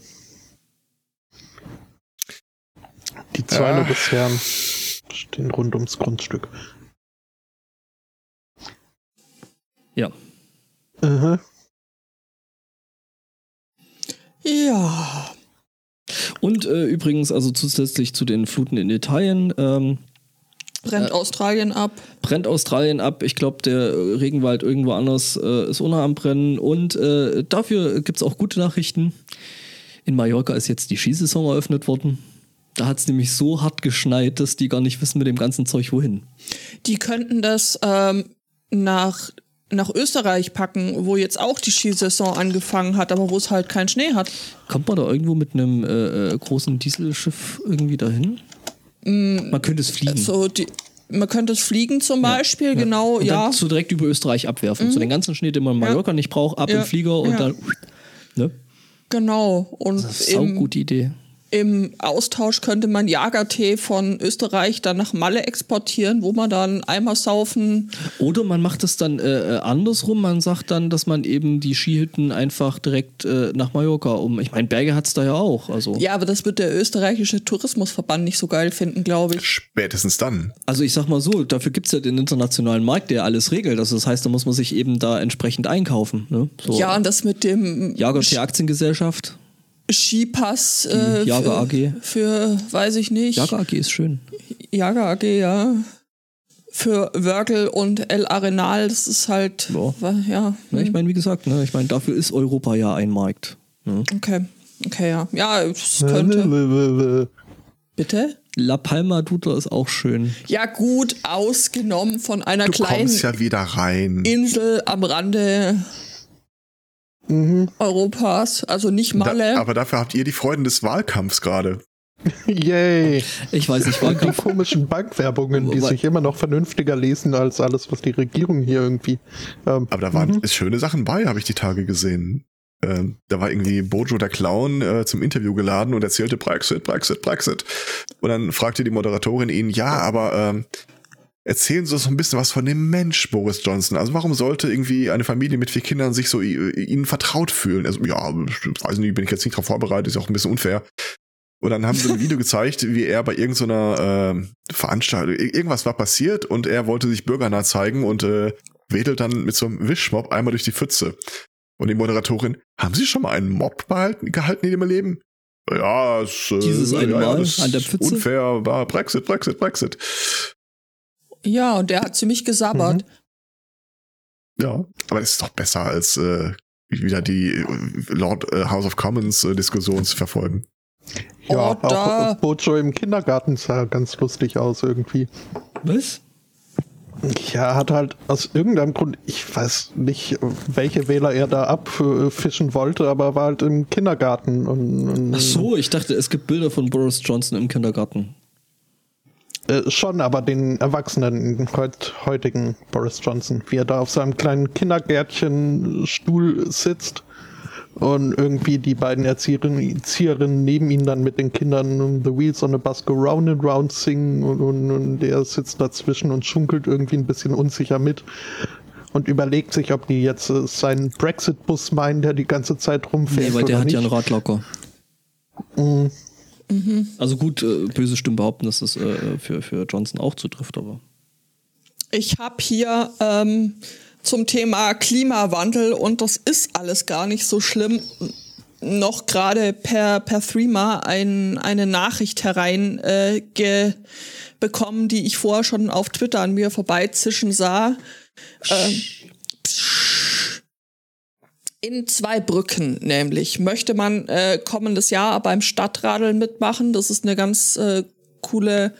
Die Zäune ah. des Herrn stehen rund ums Grundstück. Ja. Mhm. Ja. Und äh, übrigens, also zusätzlich zu den Fluten in Italien, ähm, Brennt äh, Australien ab. Brennt Australien ab. Ich glaube, der Regenwald irgendwo anders äh, ist ohne am Brennen. Und äh, dafür gibt es auch gute Nachrichten. In Mallorca ist jetzt die Skisaison eröffnet worden. Da hat es nämlich so hart geschneit, dass die gar nicht wissen mit dem ganzen Zeug wohin. Die könnten das ähm, nach nach Österreich packen, wo jetzt auch die Skisaison angefangen hat, aber wo es halt keinen Schnee hat. Kommt man da irgendwo mit einem äh, äh großen Dieselschiff irgendwie dahin? Mm, man könnte es fliegen. So die, man könnte es fliegen zum Beispiel, ja, genau, und ja. Dann so direkt über Österreich abwerfen. Mhm. So den ganzen Schnee, den man in Mallorca ja. nicht braucht, ab im Flieger und dann. Ne? Genau. Und das ist eine gute Idee. Im Austausch könnte man Jagertee von Österreich dann nach Malle exportieren, wo man dann Eimer saufen. Oder man macht es dann äh, äh, andersrum. Man sagt dann, dass man eben die Skihütten einfach direkt äh, nach Mallorca um. Ich meine, Berge hat es da ja auch. Also. Ja, aber das wird der österreichische Tourismusverband nicht so geil finden, glaube ich. Spätestens dann. Also ich sag mal so, dafür gibt es ja den internationalen Markt, der alles regelt. Also das heißt, da muss man sich eben da entsprechend einkaufen. Ne? So. Ja, und das mit dem Jagertee-Aktiengesellschaft. Skipass äh, Jager AG. Für, weiß ich nicht. Jager AG ist schön. Jager AG, ja. Für Wörgl und El Arenal, das ist halt, ja. ja. ja ich meine, wie gesagt, ne, ich meine, dafür ist Europa ja ein Markt. Ne? Okay, okay, ja. Ja, es könnte. Bitte? La Palma Dutra ist auch schön. Ja, gut, ausgenommen von einer du kleinen ja wieder rein. Insel am Rande mhm. Europas, also nicht Malle. Da, aber dafür habt ihr die Freuden des Wahlkampfs gerade. Yay. Ich weiß nicht, Wahlkampf. Die komischen Bankwerbungen, die sich immer noch vernünftiger lesen als alles, was die Regierung hier irgendwie. Ähm, aber da waren mhm. schöne Sachen bei, habe ich die Tage gesehen. Ähm, da war irgendwie Bojo der Clown äh, zum Interview geladen und erzählte Brexit, Brexit, Brexit. Und dann fragte die Moderatorin ihn, ja, aber ähm, erzählen Sie so ein bisschen was von dem Mensch Boris Johnson. Also warum sollte irgendwie eine Familie mit vier Kindern sich so ihnen vertraut fühlen? Also ja, weiß nicht, bin ich jetzt nicht darauf vorbereitet, ist auch ein bisschen unfair. Und dann haben sie ein Video gezeigt, wie er bei irgendeiner äh, Veranstaltung, irgendwas war passiert und er wollte sich bürgernah zeigen und äh, wedelt dann mit so einem Wischmob einmal durch die Pfütze. Und die Moderatorin, haben Sie schon mal einen Mob behalten, gehalten in Ihrem Leben? Ja, es, äh, Dieses eine ja, Mal an der Pfütze? Unfair, war Brexit, Brexit, Brexit. Ja, und der hat ziemlich gesabbert. Mhm. Ja, aber es ist doch besser als äh, wieder die äh, Lord äh, House of Commons äh, Diskussion zu verfolgen. Ja, oh, auch Bojo im Kindergarten sah ganz lustig aus irgendwie. Was? Ja, hat halt aus irgendeinem Grund, ich weiß nicht, welche Wähler er da abfischen wollte, aber war halt im Kindergarten. Und, und Ach so, ich dachte, es gibt Bilder von Boris Johnson im Kindergarten. Äh, schon, aber den erwachsenen heut, heutigen Boris Johnson, wie er da auf seinem kleinen Kindergärtchenstuhl sitzt und irgendwie die beiden Erzieherinnen, Erzieherinnen neben ihm dann mit den Kindern The Wheels on the Bus go round and round singen und, und, und der sitzt dazwischen und schunkelt irgendwie ein bisschen unsicher mit und überlegt sich, ob die jetzt äh, seinen Brexit-Bus meinen, der die ganze Zeit rumfährt. Nee, weil der hat nicht. ja einen Radlocker. Mhm. Mhm. Also gut, äh, böse Stimmen behaupten, dass das äh, für, für Johnson auch zutrifft, aber. Ich habe hier ähm, zum Thema Klimawandel und das ist alles gar nicht so schlimm. Noch gerade per, per Threema ein, eine Nachricht hereinbekommen, äh, die ich vorher schon auf Twitter an mir vorbeizischen sah. Ähm, in zwei Brücken nämlich möchte man äh, kommendes Jahr beim Stadtradeln mitmachen. Das ist eine ganz äh, coole.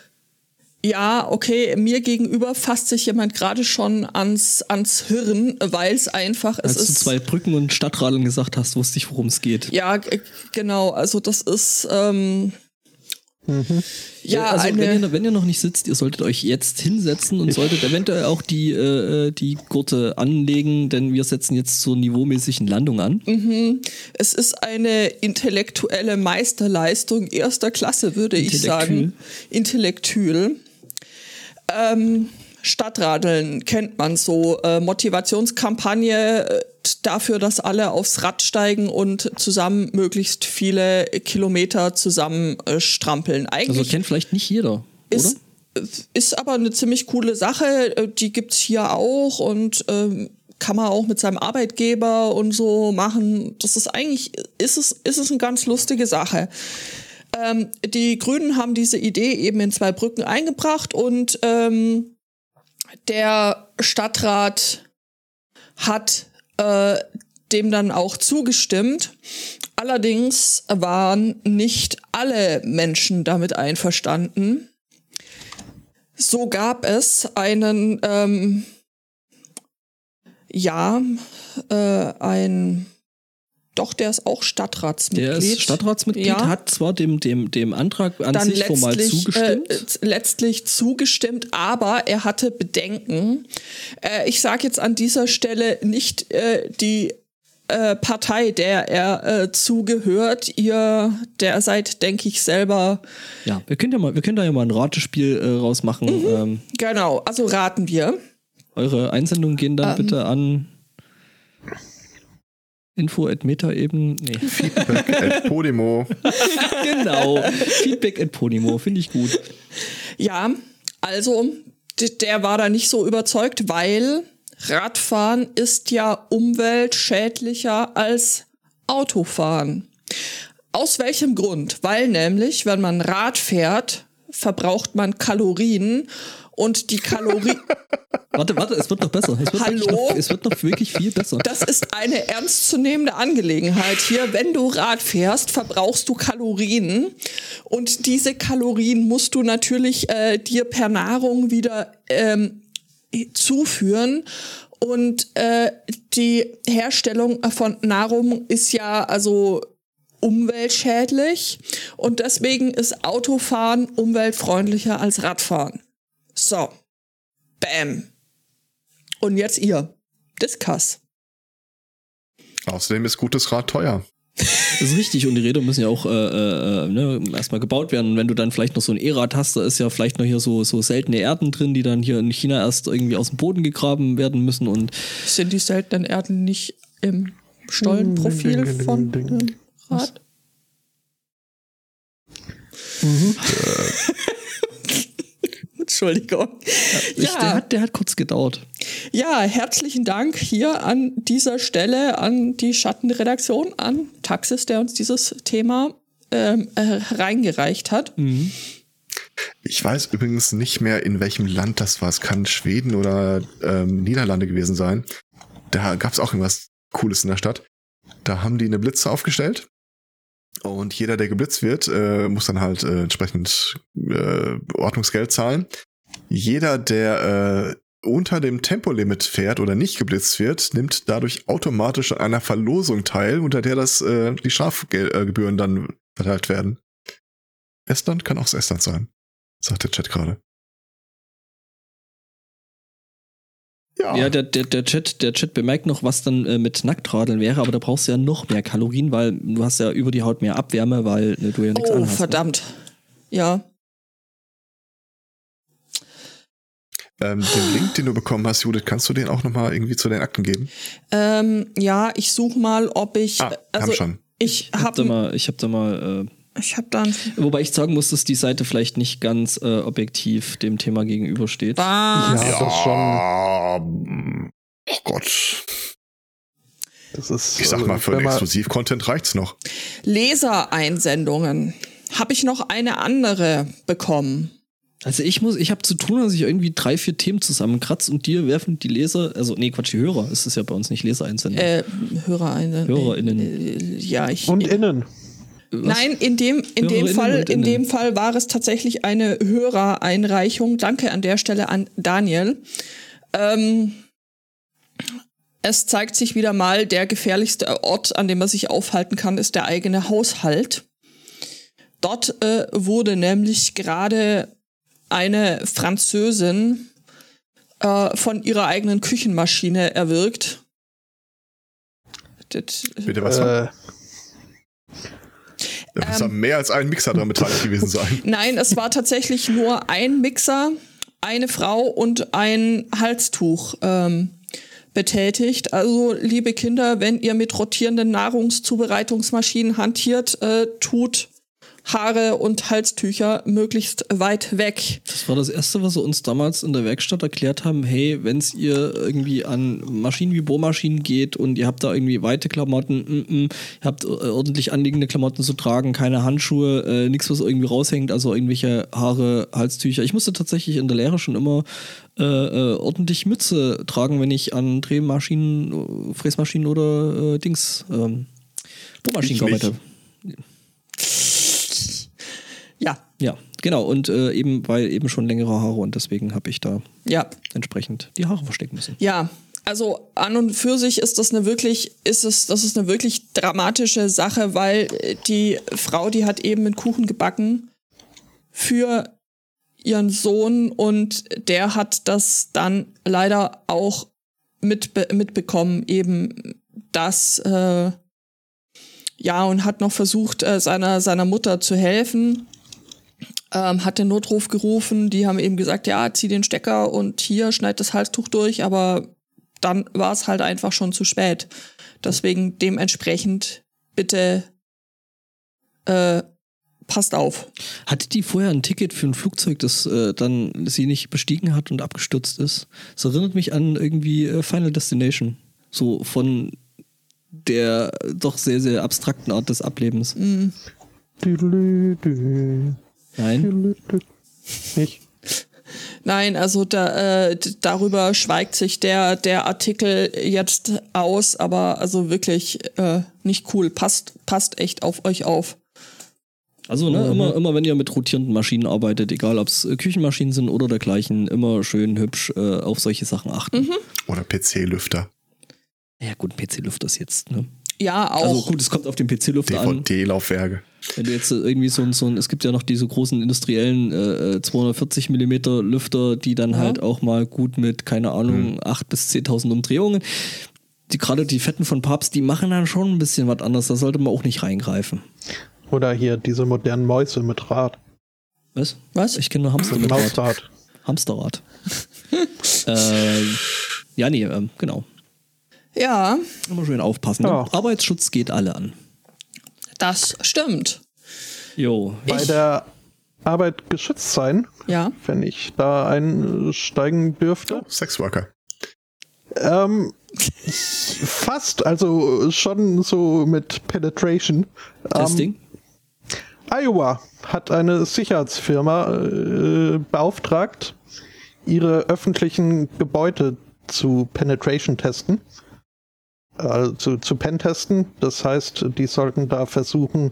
Ja, okay, mir gegenüber fasst sich jemand gerade schon ans, ans Hirn, weil es einfach Als es ist. Als du zwei Brücken und Stadtradeln gesagt hast, wusste ich, worum es geht. Ja, genau. Also das ist. Ähm, Ja, also eine, wenn, ihr, wenn ihr noch nicht sitzt, ihr solltet euch jetzt hinsetzen und solltet eventuell auch die, äh, die Gurte anlegen, denn wir setzen jetzt zur niveaumäßigen Landung an. es ist eine intellektuelle Meisterleistung erster Klasse, würde ich sagen. Intellektuell. Ähm, Stadtradeln kennt man so. Äh, Motivationskampagne äh, dafür, dass alle aufs Rad steigen und zusammen möglichst viele Kilometer zusammen äh, strampeln. Also Eigentlich kennt vielleicht nicht jeder, ist, oder? ist aber eine ziemlich coole Sache. Äh, Die gibt's hier auch und ähm, kann man auch mit seinem Arbeitgeber und so machen. Das ist eigentlich, ist es, ist es eine ganz lustige Sache. Ähm, die Grünen haben diese Idee eben in zwei Brücken eingebracht und ähm, der Stadtrat hat äh, dem dann auch zugestimmt. Allerdings waren nicht alle Menschen damit einverstanden. So gab es einen, ähm, ja, äh, ein, doch, der ist auch Stadtratsmitglied. Der ist Stadtratsmitglied, Ja. hat zwar dem, dem, dem Antrag an dann sich formal zugestimmt. Äh, letztlich zugestimmt, aber er hatte Bedenken. Äh, ich sage jetzt an dieser Stelle nicht äh, die äh, Partei, der er äh, zugehört. Ihr, der seid, denke ich, selber. ja, wir können ja mal, wir können da ja mal ein Ratespiel äh, rausmachen. Mhm. Ähm, Genau, also raten wir. eure Einsendungen gehen dann Ähm. bitte an info at metaeben. Nee. Feedback at Podimo. genau. Feedback at Podimo, finde ich gut. Ja, also der war da nicht so überzeugt, weil Radfahren ist ja umweltschädlicher als Autofahren. Aus welchem Grund? Weil nämlich, wenn man Rad fährt, verbraucht man Kalorien und die Kalorien, Warte, warte, es wird noch besser. Es wird, Hallo? Noch, es wird noch wirklich viel besser. das ist eine ernstzunehmende Angelegenheit hier. Wenn du Rad fährst, verbrauchst du Kalorien und diese Kalorien musst du natürlich äh, dir per Nahrung wieder ähm, zuführen. Und äh, die Herstellung von Nahrung ist ja also umweltschädlich und deswegen ist Autofahren umweltfreundlicher als Radfahren. So. Bam. Und jetzt ihr. Discuss. Außerdem ist gutes Rad teuer. Das ist richtig und die Räder müssen ja auch äh, äh, ne, erstmal gebaut werden. Und wenn du dann vielleicht noch so ein E-Rad hast, da ist ja vielleicht noch hier so, so seltene Erden drin, die dann hier in China erst irgendwie aus dem Boden gegraben werden müssen. Und Sind die seltenen Erden nicht im Stollenprofil von dem Rad? Entschuldigung. ich, der, Ja, hat, der hat kurz gedauert. ja, herzlichen Dank hier an dieser Stelle an die Schattenredaktion, an Taxis, der uns dieses Thema ähm, äh, reingereicht hat. Ich weiß übrigens nicht mehr, in welchem Land das war. Es kann Schweden oder ähm, Niederlande gewesen sein. Da gab es auch irgendwas Cooles in der Stadt. Da haben die eine Blitze aufgestellt. Und jeder, der geblitzt wird, äh, muss dann halt äh, entsprechend äh, Ordnungsgeld zahlen. Jeder, der äh, unter dem Tempolimit fährt oder nicht geblitzt wird, nimmt dadurch automatisch an einer Verlosung teil, unter der das äh, die Strafgebühren dann verteilt werden. Estland kann auch das Estland sein, sagt der Chat gerade. Ja, der, der, der, Chat, der Chat bemerkt noch, was dann äh, mit Nacktradeln wäre, aber da brauchst du ja noch mehr Kalorien, weil du hast ja über die Haut mehr Abwärme, weil äh, du ja nichts Oh, anhast. ne? verdammt. Ja. Ähm, den Link, den du bekommen hast, Judith, kannst du den auch nochmal irgendwie zu den Akten geben? Ähm, ja, ich suche mal, ob ich. Ah, also haben schon. ich Ich hab da habe mal, ich hab da mal, äh, ich hab dann. wobei ich sagen muss, dass die Seite vielleicht nicht ganz äh, objektiv dem Thema gegenübersteht. Was? Ja, das schon. Oh Gott. Das ist, Ich sag mal, für wenn den Exklusiv-Content reicht's noch. Lesereinsendungen. Habe ich noch eine andere bekommen? Also ich muss, ich habe zu tun, dass ich irgendwie drei, vier Themen zusammenkratze und dir werfen die Leser, also nee, Quatsch, die Hörer, ist es ja bei uns nicht Lesereinsendung. Äh, Hörereinsendung. HörerInnen. Äh, ja, ich. Und innen. Nein, in dem, in dem Fall, in dem Fall war es tatsächlich eine Hörereinreichung. Danke an der Stelle an Daniel. Ähm, es zeigt sich wieder mal, der gefährlichste Ort, an dem man sich aufhalten kann, ist der eigene Haushalt. Dort äh, wurde nämlich gerade eine Französin äh, von ihrer eigenen Küchenmaschine erwürgt. Das, Bitte was? Äh, da muss ja mehr als ein Mixer dran beteiligt gewesen sein. Nein, es war tatsächlich nur ein Mixer, eine Frau und ein Halstuch ähm, betätigt. Also, liebe Kinder, wenn ihr mit rotierenden Nahrungszubereitungsmaschinen hantiert, äh, tut Haare und Halstücher möglichst weit weg. Das war das Erste, was sie uns damals in der Werkstatt erklärt haben. Hey, wenn es ihr irgendwie an Maschinen wie Bohrmaschinen geht und ihr habt da irgendwie weite Klamotten, mm, mm, ihr habt äh, ordentlich anliegende Klamotten zu tragen, keine Handschuhe, äh, nichts, was irgendwie raushängt, also irgendwelche Haare, Halstücher. Ich musste tatsächlich in der Lehre schon immer äh, äh, ordentlich Mütze tragen, wenn ich an Drehmaschinen, Fräsmaschinen oder äh, Dings, ähm, Bohrmaschinen gearbeitet. Ja, genau. Und äh, eben, weil eben schon längere Haare und deswegen habe ich da ja, entsprechend die Haare verstecken müssen. Ja, also an und für sich ist das eine wirklich, ist es, das ist eine wirklich dramatische Sache, weil die Frau, die hat eben einen Kuchen gebacken für ihren Sohn und der hat das dann leider auch mitbe mitbekommen, eben das, äh, ja, und hat noch versucht, äh, seiner, seiner Mutter zu helfen ähm, hat den Notruf gerufen. Die haben eben gesagt, ja, zieh den Stecker und hier schneid das Halstuch durch, aber dann war es halt einfach schon zu spät. Deswegen dementsprechend bitte äh, passt auf. Hatte die vorher ein Ticket für ein Flugzeug, das äh, dann sie nicht bestiegen hat und abgestürzt ist? Das erinnert mich an irgendwie äh, Final Destination. So von der doch sehr, sehr abstrakten Art des Ablebens. Düdelü, Nein? Nicht. Nein, also da, äh, darüber schweigt sich der, der Artikel jetzt aus, aber also wirklich äh, nicht cool. Passt, passt echt auf euch auf. Also, ne, immer, immer wenn ihr mit rotierenden Maschinen arbeitet, egal ob es Küchenmaschinen sind oder dergleichen, immer schön hübsch äh, auf solche Sachen achten. Oder PC-Lüfter, Ja, gut, ein PC-Lüfter ist jetzt, ne? Ja, auch. Also gut, es kommt auf den PC-Lüfter an. DVD-Laufwerke. Wenn du jetzt äh, irgendwie so ein, so ein, es gibt ja noch diese großen industriellen äh, 240 Millimeter Lüfter, die dann Ja. halt auch mal gut mit, keine Ahnung, 8.000 bis 10.000 Umdrehungen. Die gerade die Fetten von Papst, die machen dann schon ein bisschen was anderes. Da sollte man auch nicht reingreifen. Oder hier diese modernen Mäuse mit Rad. Was? Was? Ich kenne nur Hamster mit Rad. Mausrad. Hamsterrad. ähm, ja, nee, ähm, genau. Ja, Immer schön aufpassen. Ne? Ja. Arbeitsschutz geht alle an. das stimmt. Jo. Bei Ich- der Arbeit geschützt sein, Ja. wenn ich da einsteigen dürfte. Sexworker. Ähm, fast, also schon so mit Penetration. Ähm, Testing. Iowa hat eine Sicherheitsfirma äh, beauftragt, ihre öffentlichen Gebäude zu Penetration testen. Also zu Pentesten. Das heißt, die sollten da versuchen,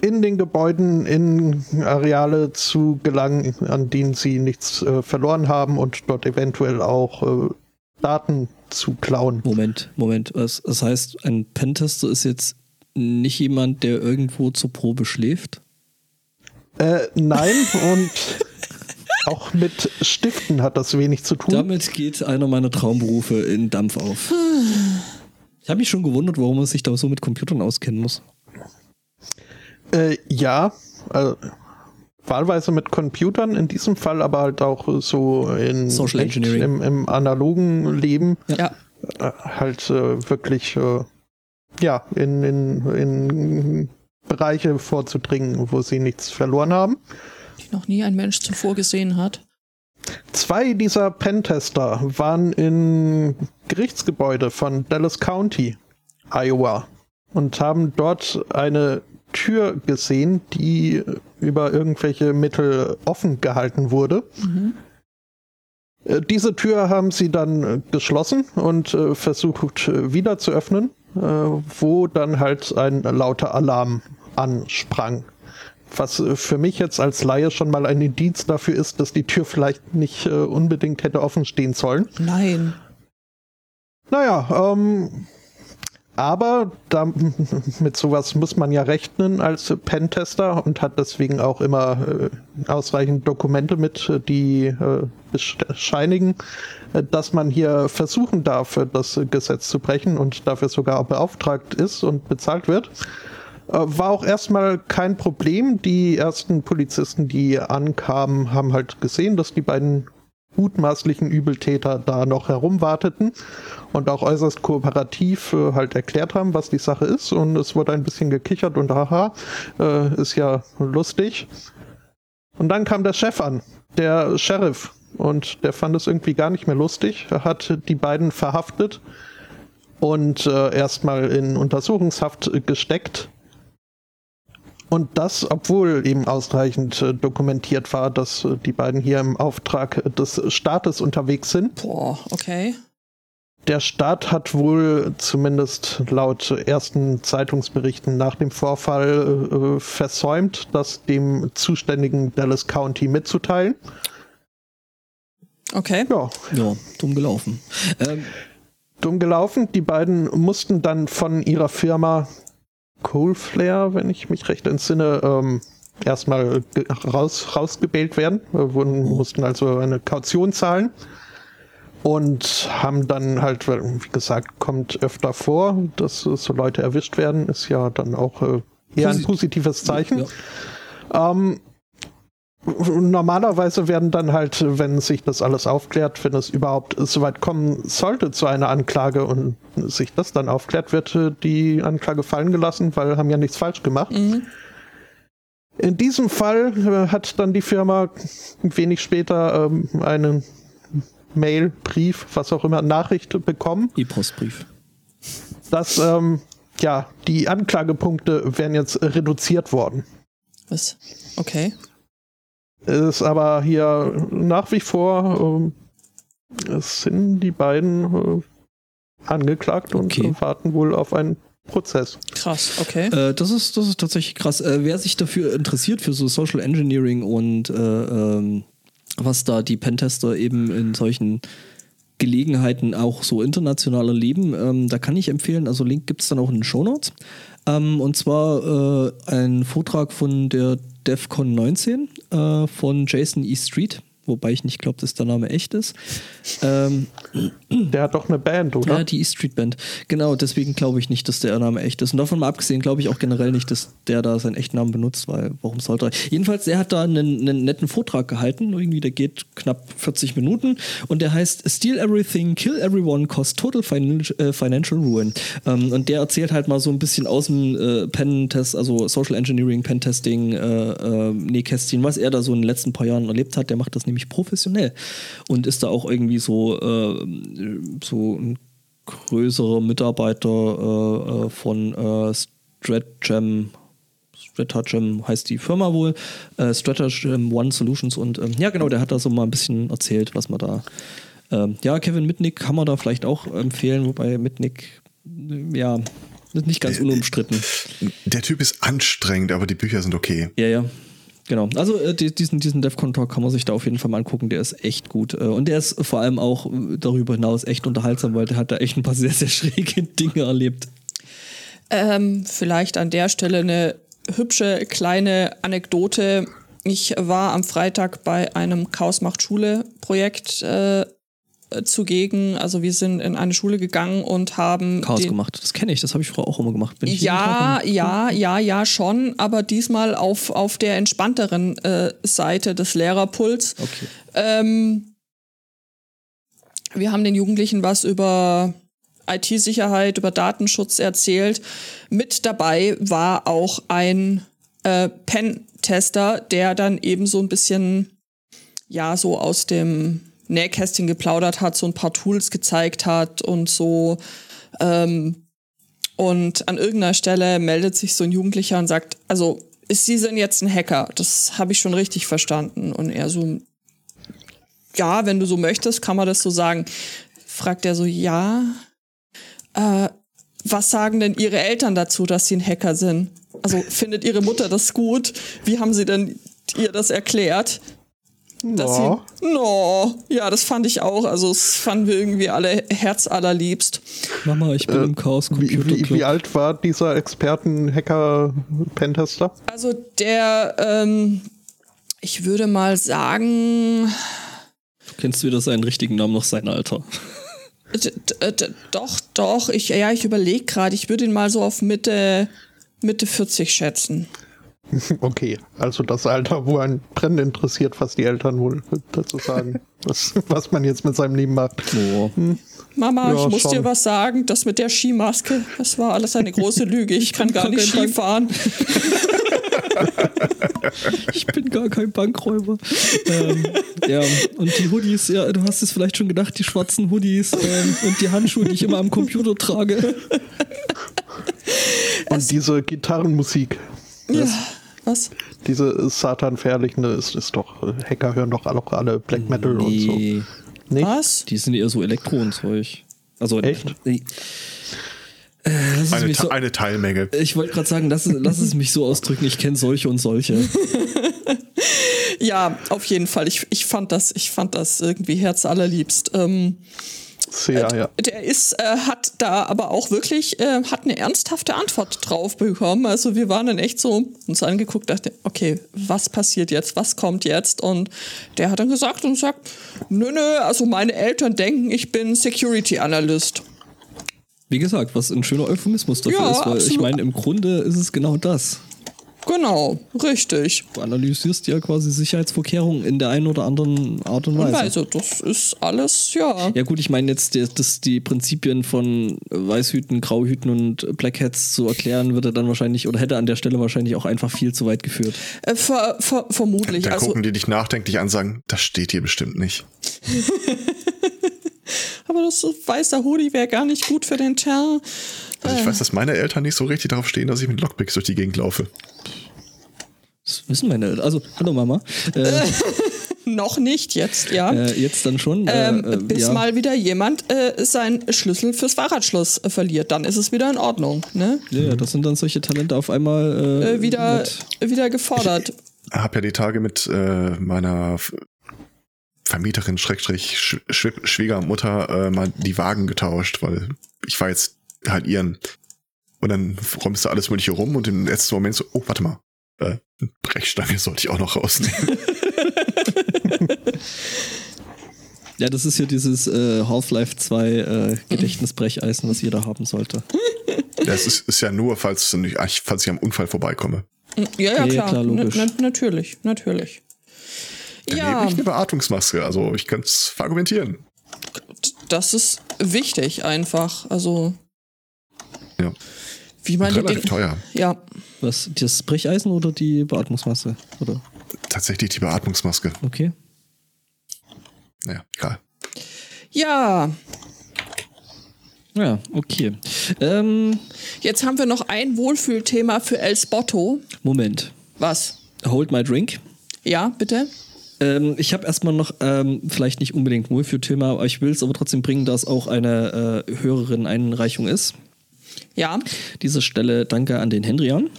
in den Gebäuden in Areale zu gelangen, an denen sie nichts äh, verloren haben und dort eventuell auch äh, Daten zu klauen. Moment, Moment. Was, das heißt, ein Pentester ist jetzt nicht jemand, der irgendwo zur Probe schläft? Äh, nein, und auch mit Stiften hat das wenig zu tun. Damit geht einer meiner Traumberufe in Dampf auf. Ich habe mich schon gewundert, warum man sich da so mit Computern auskennen muss. Äh, ja, also, wahlweise mit Computern, in diesem Fall aber halt auch so in Social echt Engineering. Im, im analogen Leben Ja. äh, halt äh, wirklich äh, ja in, in, in Bereiche vorzudringen, wo sie nichts verloren haben. Die noch nie ein Mensch zuvor gesehen hat. Zwei dieser Pentester waren in Gerichtsgebäude von Dallas County, Iowa, und haben dort eine Tür gesehen, die über irgendwelche Mittel offen gehalten wurde. Äh, Diese Tür haben sie dann äh, geschlossen und äh, versucht wieder zu öffnen, wo dann halt ein lauter Alarm ansprang. Was äh, für mich jetzt als Laie schon mal ein Indiz dafür ist, dass die Tür vielleicht nicht äh, unbedingt hätte offen stehen sollen. Nein. Naja, ähm, Aber da, mit sowas muss man ja rechnen als Pentester und hat deswegen auch immer äh, ausreichend Dokumente mit, die äh, bescheinigen, äh, dass man hier versuchen darf, das Gesetz zu brechen und dafür sogar auch beauftragt ist und bezahlt wird. Äh, war auch erstmal kein Problem. Die ersten Polizisten, die ankamen, haben halt gesehen, dass die beiden mutmaßlichen Übeltäter da noch herumwarteten und auch äußerst kooperativ äh, halt erklärt haben, was die Sache ist. Und es wurde ein bisschen gekichert und haha, äh, ist ja lustig. Und dann kam der Chef an, der Sheriff. Und der fand es irgendwie gar nicht mehr lustig. Er hat die beiden verhaftet und äh, erstmal in Untersuchungshaft gesteckt und das, obwohl eben ausreichend äh, dokumentiert war, dass äh, die beiden hier im Auftrag des Staates unterwegs sind. Boah, okay. Der Staat hat wohl zumindest laut ersten Zeitungsberichten nach dem Vorfall äh, versäumt, das dem zuständigen Dallas County mitzuteilen. Okay. Ja. Ja, dumm gelaufen. Ähm, dumm gelaufen. Die beiden mussten dann von ihrer Firma Coalflare, wenn ich mich recht entsinne, ähm, erstmal raus, rausgebält werden. Wir wurden, mussten also eine Kaution zahlen und haben dann halt, wie gesagt, kommt öfter vor, dass so Leute erwischt werden, ist ja dann auch äh, eher ein positives Zeichen. Ja. Ähm, normalerweise werden dann halt, wenn sich das alles aufklärt, wenn es überhaupt so weit kommen sollte zu einer Anklage und sich das dann aufklärt, wird äh, die Anklage fallen gelassen, weil haben ja nichts falsch gemacht. Mhm. In diesem Fall äh, hat dann die Firma wenig später ähm, einen Mail, Brief, was auch immer, Nachricht bekommen. E-Postbrief. Dass ähm, ja, die Anklagepunkte werden jetzt reduziert worden. Was? Okay ist aber hier nach wie vor, äh, es sind die beiden äh, angeklagt okay. und warten wohl auf einen Prozess. Krass, okay. Äh, das, ist, das ist tatsächlich krass. Äh, wer sich dafür interessiert, für so Social Engineering und äh, ähm, was da die Pentester eben in solchen Gelegenheiten auch so international erleben, ähm, da kann ich empfehlen, also Link gibt es dann auch in den Shownotes. Ähm, und zwar äh, ein Vortrag von der DEFCON 19 äh, von Jason E. Street wobei ich nicht glaube, dass der Name echt ist. Ähm, der hat doch eine Band, oder? Ja, die East Street Band. Genau, deswegen glaube ich nicht, dass der Name echt ist. Und davon mal abgesehen, glaube ich auch generell nicht, dass der da seinen echten Namen benutzt, weil warum sollte er? Jedenfalls, der hat da einen, einen netten Vortrag gehalten. Irgendwie, der geht knapp 40 Minuten und der heißt Steal Everything, Kill Everyone, Cost Total äh, Financial Ruin. Ähm, und der erzählt halt mal so ein bisschen aus dem äh, Pen-Test, also Social Engineering, Pen-Testing, äh, äh, Nähkästchen, was er da so in den letzten paar Jahren erlebt hat. Der macht das nämlich nämlich professionell und ist da auch irgendwie so, äh, so ein größerer Mitarbeiter äh, äh von äh, Stratgem. Stratagem heißt die Firma wohl, äh, Stratagem One Solutions und ähm, ja genau, der hat da so mal ein bisschen erzählt, was man da ähm, ja, Kevin Mitnick kann man da vielleicht auch empfehlen, wobei Mitnick, äh, ja, nicht ganz unumstritten. Der Typ ist anstrengend, aber die Bücher sind okay. Ja, ja. Genau, also äh, diesen, diesen DEFCON Talk kann man sich da auf jeden Fall mal angucken, der ist echt gut. Äh, und der ist vor allem auch äh, darüber hinaus echt unterhaltsam, weil der hat da echt ein paar sehr, sehr schräge Dinge erlebt. Ähm, vielleicht an der Stelle eine hübsche kleine Anekdote. Ich war am Freitag bei einem Chaos macht Schule Projekt äh, zugegen. Also wir sind in eine Schule gegangen und haben Chaos gemacht. Das kenne ich, das habe ich früher auch immer gemacht. ja, ja, ja, ja, schon, aber diesmal auf, auf der entspannteren äh, Seite des Lehrerpuls. Okay. Ähm, wir haben den Jugendlichen was über IT-Sicherheit, über Datenschutz erzählt. Mit dabei war auch ein äh, Pen-Tester, der dann eben so ein bisschen, ja, so aus dem Nähkästchen geplaudert hat, so ein paar Tools gezeigt hat und so. Ähm, und an irgendeiner Stelle meldet sich so ein Jugendlicher und sagt, also ist Sie denn jetzt ein Hacker? Das habe ich schon richtig verstanden. Und er so, ja, wenn du so möchtest, kann man das so sagen. Fragt er so, ja. Äh, was sagen denn Ihre Eltern dazu, dass Sie ein Hacker sind? Also findet Ihre Mutter das gut? Wie haben Sie denn ihr das erklärt? Dass Ja. sie. No, ja, das fand ich auch. Also, das fanden wir irgendwie alle herzallerliebst. Mama, ich bin im Chaos Äh, Wie, Computer wie, Club. wie alt war dieser Experten-Hacker-Pentester? Also, der, ähm, ich würde mal sagen, Du kennst weder seinen richtigen Namen noch sein Alter. d- d- d- doch, doch, ich, ja, ich überlege gerade, ich würde ihn mal so auf Mitte, Mitte 40 schätzen. Okay, also das Alter, wo ein brennend interessiert, was die Eltern wohl dazu sagen, was, was man jetzt mit seinem Leben macht. Oh. Mama, Ja, ich muss schon. dir was sagen. Das mit der Skimaske, das war alles eine große Lüge. Ich kann gar nicht Ski fahren. Ich bin gar kein Bankräuber. ähm, ja, und die Hoodies, ja, du hast es vielleicht schon gedacht, die schwarzen Hoodies ähm, und die Handschuhe, die ich immer am Computer trage. Und diese Gitarrenmusik, Ja, was? diese Satan-verherrlichende, ist, ist doch, äh, Hacker hören doch auch alle Black Metal und so. Nee, Nicht? Was? die sind eher so Elektro und Zeug. Also, Echt? Nee. Äh, lass es Eine, so, eine Teilmenge. ich wollte gerade sagen, lass, es- lass es mich so ausdrücken, ich kenne solche und solche. Ja, auf jeden Fall. Ich, ich fand das, ich fand das irgendwie herzallerliebst. Ähm, Sehr, ja. der ist, äh, hat da aber auch wirklich, äh, hat eine ernsthafte Antwort drauf bekommen. Also wir waren dann echt so uns angeguckt, dachte, okay, was passiert jetzt? Was kommt jetzt? Und der hat dann gesagt und sagt, nö, nö, also meine Eltern denken, ich bin Security Analyst. Wie gesagt, was ein schöner Euphemismus dafür Ja, ist, weil ich absolut. meine, im Grunde ist es genau das. Genau, richtig. Du analysierst ja quasi Sicherheitsvorkehrungen in der einen oder anderen Art und Weise. also, das ist alles, ja. Ja gut, ich meine jetzt, die, das, die Prinzipien von Weißhüten, Grauhüten und Black Hats zu erklären, würde dann wahrscheinlich oder hätte an der Stelle wahrscheinlich auch einfach viel zu weit geführt. Äh, ver, ver, vermutlich. Dann Also, gucken die dich nachdenklich an und sagen, das steht hier bestimmt nicht. aber das weißer Hoodie wäre gar nicht gut für den Teint. Also ich weiß, dass meine Eltern nicht so richtig darauf stehen, dass ich mit Lockpicks durch die Gegend laufe. Das wissen meine Eltern. Also, hallo Mama. Äh, Noch nicht jetzt, ja. äh, jetzt dann schon. Äh, ähm, äh, bis ja. mal wieder jemand äh, seinen Schlüssel fürs Fahrradschloss äh, verliert, dann ist es wieder in Ordnung. Ne? Ja, das sind dann solche Talente auf einmal äh, Äh, wieder, wieder gefordert. Hab ja die Tage mit äh, meiner Vermieterin, Schrägstrich, Sch Schw- Schwiegermutter äh, mal die Wagen getauscht, weil ich war jetzt halt ihren. Und dann räumst du alles mögliche rum und im letzten Moment so, oh, warte mal, äh, Brechstange sollte ich auch noch rausnehmen. Ja, das ist ja dieses äh, Half-Life 2 äh, Gedächtnisbrecheisen, was jeder haben sollte. Das ist, ist ja nur, falls, nicht- falls ich am Unfall vorbeikomme. Ja, ja, Ja, klar. klar, logisch. Na, na, natürlich, natürlich. Dann Ja, nehme ich eine Beatmungsmaske, also ich könnte es verargumentieren. das ist wichtig einfach. Also, Ja. wie man die Relativ Dinge. teuer. Ja, Was, das Brecheisen oder die Beatmungsmasse? Oder? Tatsächlich die Beatmungsmaske. Okay. Naja, egal. ja. Ja, okay. Ähm, Jetzt haben wir noch ein Wohlfühlthema für El Spotto. Moment. Was? Hold my drink. Ja, bitte? Ähm, ich habe erstmal noch, ähm, vielleicht nicht unbedingt Wohlfühlthema, aber ich will es aber trotzdem bringen, dass auch eine äh, Hörerin-Einreichung ist. Ja. Diese Stelle danke an den Hendrian.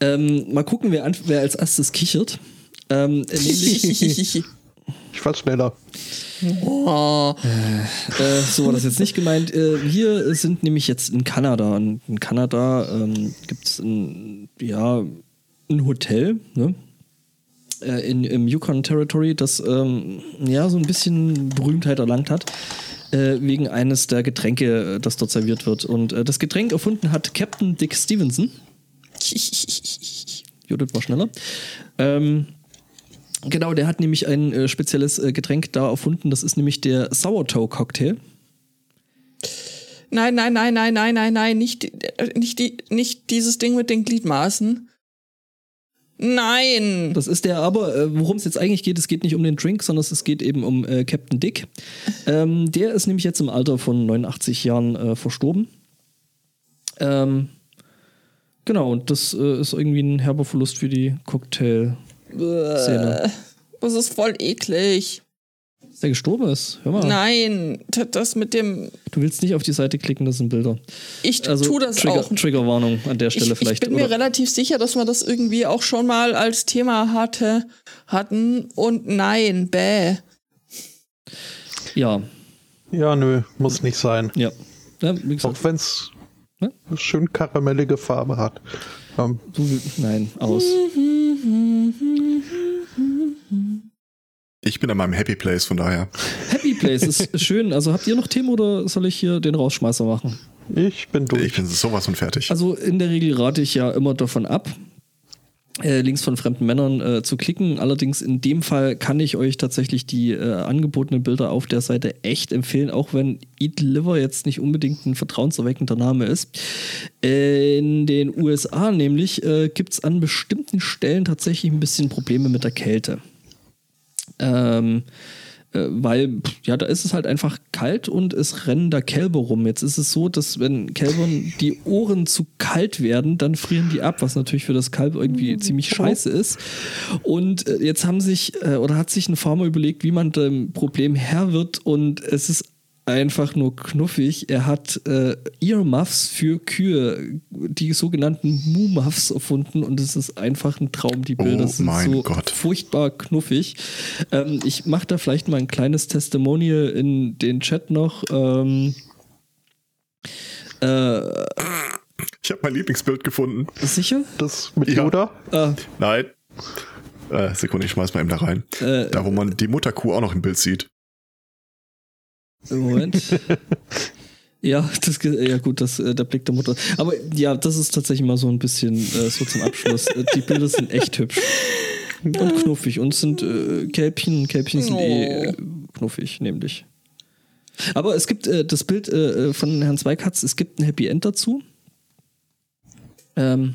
Ähm, mal gucken, wer, an, wer als erstes kichert. Ähm, nämlich, Ich war schneller. oh. äh, so war das jetzt nicht gemeint. Äh, wir sind nämlich jetzt in Kanada. Und in Kanada ähm, gibt es ein, ja, ein Hotel, ne? Äh, in, im Yukon Territory, das ähm, ja so ein bisschen Berühmtheit erlangt hat. Äh, wegen eines der Getränke, äh, das dort serviert wird. Und äh, das Getränk erfunden hat Captain Dick Stevenson. Judith war schneller. Ähm, genau, der hat nämlich ein äh, spezielles äh, Getränk da erfunden. Das ist nämlich der Sourdough Cocktail. Nein, nein, nein, nein, nein, nein, nein, nicht, äh, nicht, die, nicht dieses Ding mit den Gliedmaßen. Nein. Das ist der aber, äh, worum es jetzt eigentlich geht, es geht nicht um den Drink, sondern es geht eben um äh, Captain Dick. Ähm, der ist nämlich jetzt im Alter von 89 Jahren äh, verstorben. Ähm, genau, und das äh, ist irgendwie ein herber Verlust für die Cocktail-Szene. Das ist voll eklig. Dass der gestorben ist. Hör mal. Nein, das mit dem. Du willst nicht auf die Seite klicken, das sind Bilder. Ich Also tu das Trigger, auch. Triggerwarnung an der Stelle Ich, vielleicht. ich bin mir oder? relativ sicher, dass man das irgendwie auch schon mal als Thema hatte. hatten. Und nein, bäh. Ja, Ja, nö, muss nicht sein. ja. ja wie Auch wenn es Ne? schön karamellige Farbe hat. Ähm, du, nein, aus. Ich bin an meinem Happy Place, von daher. Happy Place ist schön. Also habt ihr noch Themen oder soll ich hier den Rausschmeißer machen? ich bin durch. Ich bin sowas von fertig. Also in der Regel rate ich ja immer davon ab, äh, Links von fremden Männern äh, zu klicken. Allerdings in dem Fall kann ich euch tatsächlich die äh, angebotenen Bilder auf der Seite echt empfehlen, auch wenn Eat Liver jetzt nicht unbedingt ein vertrauenserweckender Name ist. In den USA nämlich äh, gibt es an bestimmten Stellen tatsächlich ein bisschen Probleme mit der Kälte. Ähm, äh, weil, ja, da ist es halt einfach kalt und es rennen da Kälber rum. Jetzt ist es so, dass wenn Kälbern die Ohren zu kalt werden, dann frieren die ab, was natürlich für das Kalb irgendwie ziemlich scheiße ist. Und äh, jetzt haben sich, äh, oder hat sich ein Farmer überlegt, wie man dem Problem Herr wird und es ist einfach nur knuffig. Er hat äh, Earmuffs für Kühe, die sogenannten Moo-Muffs erfunden und es ist einfach ein Traum. Die Bilder Oh sind mein so Gott. furchtbar knuffig. Ähm, ich mache da vielleicht mal ein kleines Testimonial in den Chat noch. Ähm, äh, Ich habe mein Lieblingsbild gefunden. sicher? Das mit Ja. Yoda? Äh, Nein. Äh, Sekunde, ich schmeiß mal eben da rein. äh, Da, wo man die Mutterkuh auch noch im Bild sieht. Moment. Ja, das, ja gut, das, äh, der Blick der Mutter. Aber ja, das ist tatsächlich mal so ein bisschen äh, so zum Abschluss. Äh, Die Bilder sind echt hübsch. Und knuffig. Und es sind äh, Kälbchen. und Kälbchen sind eh äh, knuffig, nämlich. Aber es gibt äh, das Bild äh, von Herrn Zweikatz, es gibt ein Happy End dazu. Ähm,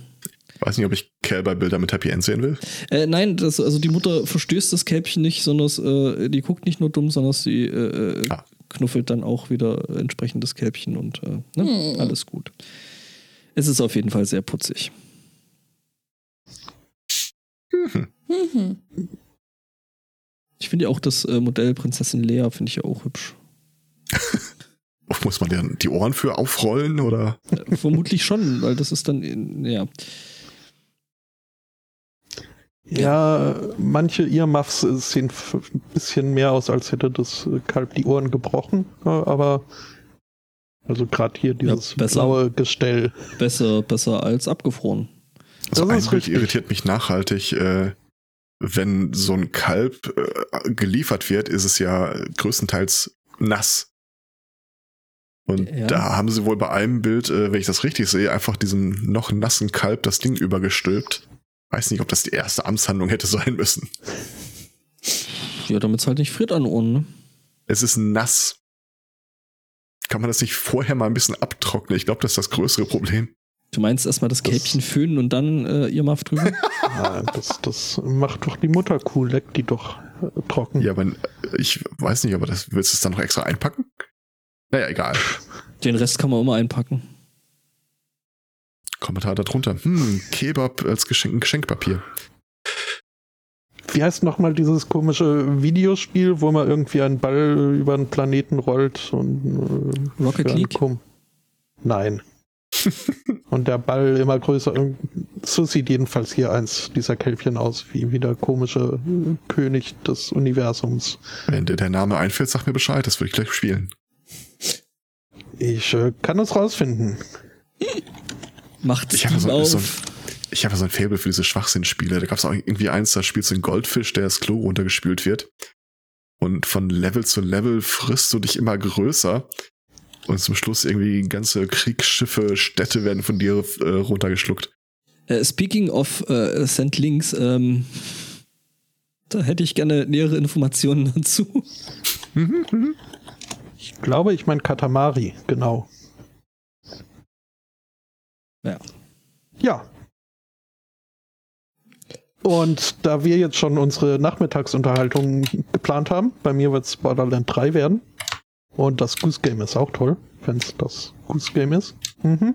Weiß nicht, ob ich Kälberbilder mit Happy End sehen will. äh, nein, das, also die Mutter verstößt das Kälbchen nicht, sondern es, äh, die guckt nicht nur dumm, sondern sie äh, Ah. Knuffelt dann auch wieder entsprechend das Kälbchen und äh, ne? alles gut. Es ist auf jeden Fall sehr putzig. Mhm. Ich finde ja auch das äh, Modell Prinzessin Lea finde ich ja auch hübsch. Muss man deren die Ohren für aufrollen oder? Äh, vermutlich schon, weil das ist dann, in, ja. Ja, manche Earmuffs sehen f- ein bisschen mehr aus, als hätte das Kalb die Ohren gebrochen. Ja, Aber also gerade hier dieses besser. blaue Gestell. Besser, besser als abgefroren. Also Das ein ist Bild irritiert mich nachhaltig. Äh, wenn so ein Kalb äh, geliefert wird, ist es ja größtenteils nass. Und Ja. da haben sie wohl bei einem Bild, äh, wenn ich das richtig sehe, einfach diesem noch nassen Kalb das Ding übergestülpt. Weiß nicht, ob das die erste Amtshandlung hätte sein müssen. Ja, damit es halt nicht friert an Ohren, ne? Es ist nass. Kann man das nicht vorher mal ein bisschen abtrocknen? Ich glaube, das ist das größere Problem. Du meinst erstmal das Das- Kälbchen föhnen und dann äh, ihr Muff drüber? Ja, das, das macht doch die Mutterkuh, leckt die doch äh, trocken. Ja, aber ich weiß nicht, aber das willst du es dann noch extra einpacken? Naja, egal. Den Rest kann man immer einpacken. Kommentar darunter. Hm, Kebab als Geschenk Geschenkpapier. Wie heißt nochmal dieses komische Videospiel, wo man irgendwie einen Ball über einen Planeten rollt und äh, Rocket League? Kum- Nein. und der Ball immer größer. So sieht jedenfalls hier eins dieser Kälbchen aus, wie, wie der komische äh, König des Universums. Wenn dir der Name einfällt, sag mir Bescheid, das würde ich gleich spielen. Ich äh, kann es rausfinden. Macht Ich habe so, auf. so, ein- ich habe so ein Faible für diese Schwachsinnspiele. Da gab es auch irgendwie eins, da spielst du einen Goldfisch, der das Klo runtergespült wird. Und von Level zu Level frisst du dich immer größer. Und zum Schluss irgendwie ganze Kriegsschiffe, Städte werden von dir äh, runtergeschluckt. Äh, speaking of äh, Send Links, ähm, da hätte ich gerne nähere Informationen dazu. Ich glaube, ich meine Katamari, genau. Ja. Ja. Und da wir jetzt schon unsere Nachmittagsunterhaltung geplant haben, bei mir wird es Borderland 3 werden. Und das Goose Game ist auch toll, wenn es das Goose Game ist. Mhm.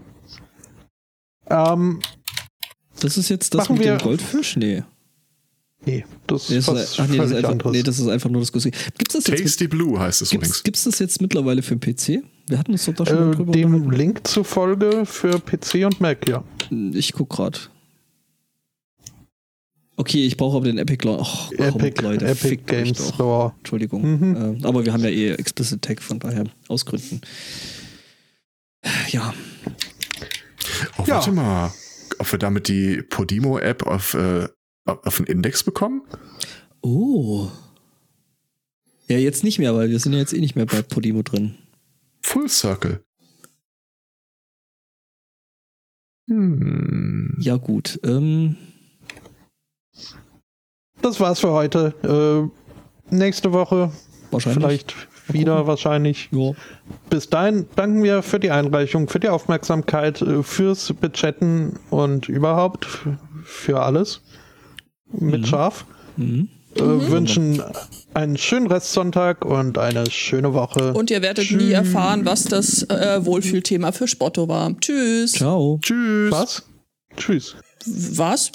Ähm, Das ist jetzt das mit wir- dem Goldfisch? Nee. nee, das Nee, ist das was ist, ach, nee, das ist einfach, anderes. nee, das ist einfach nur das Gussy. Gibt's das jetzt? Tasty Blue heißt es Gibt's, übrigens. gibt's das jetzt mittlerweile für PC? Wir hatten uns doch da schon mal äh, drüber dem. Link zufolge für PC und Mac, ja. Ich guck grad. Okay, ich brauche aber den Epic warum, Epic, Leute, Epic Games doch. Store. Entschuldigung. Mhm. Ähm, aber wir haben ja eh Explicit Tag, von daher aus Gründen. Ja, Oh, Ja. warte mal. Ob wir damit die Podimo-App auf, äh, auf den Index bekommen? Oh. Ja, jetzt nicht mehr, weil wir sind ja jetzt eh nicht mehr bei Podimo drin. Full Circle. Hm. Ja, gut. Ähm, Das war's für heute. Äh, nächste Woche wahrscheinlich. vielleicht wieder wahrscheinlich. Ja. Bis dahin danken wir für die Einreichung, für die Aufmerksamkeit, äh, fürs Bechatten und überhaupt für alles. Mit Mhm. Schaf. Mhm. Äh, Wünschen einen schönen Restsonntag und eine schöne Woche. Und ihr werdet nie Tschüss. erfahren, was das äh, Wohlfühlthema für Spotto war. Tschüss. Ciao. Tschüss. Was? Tschüss. Was?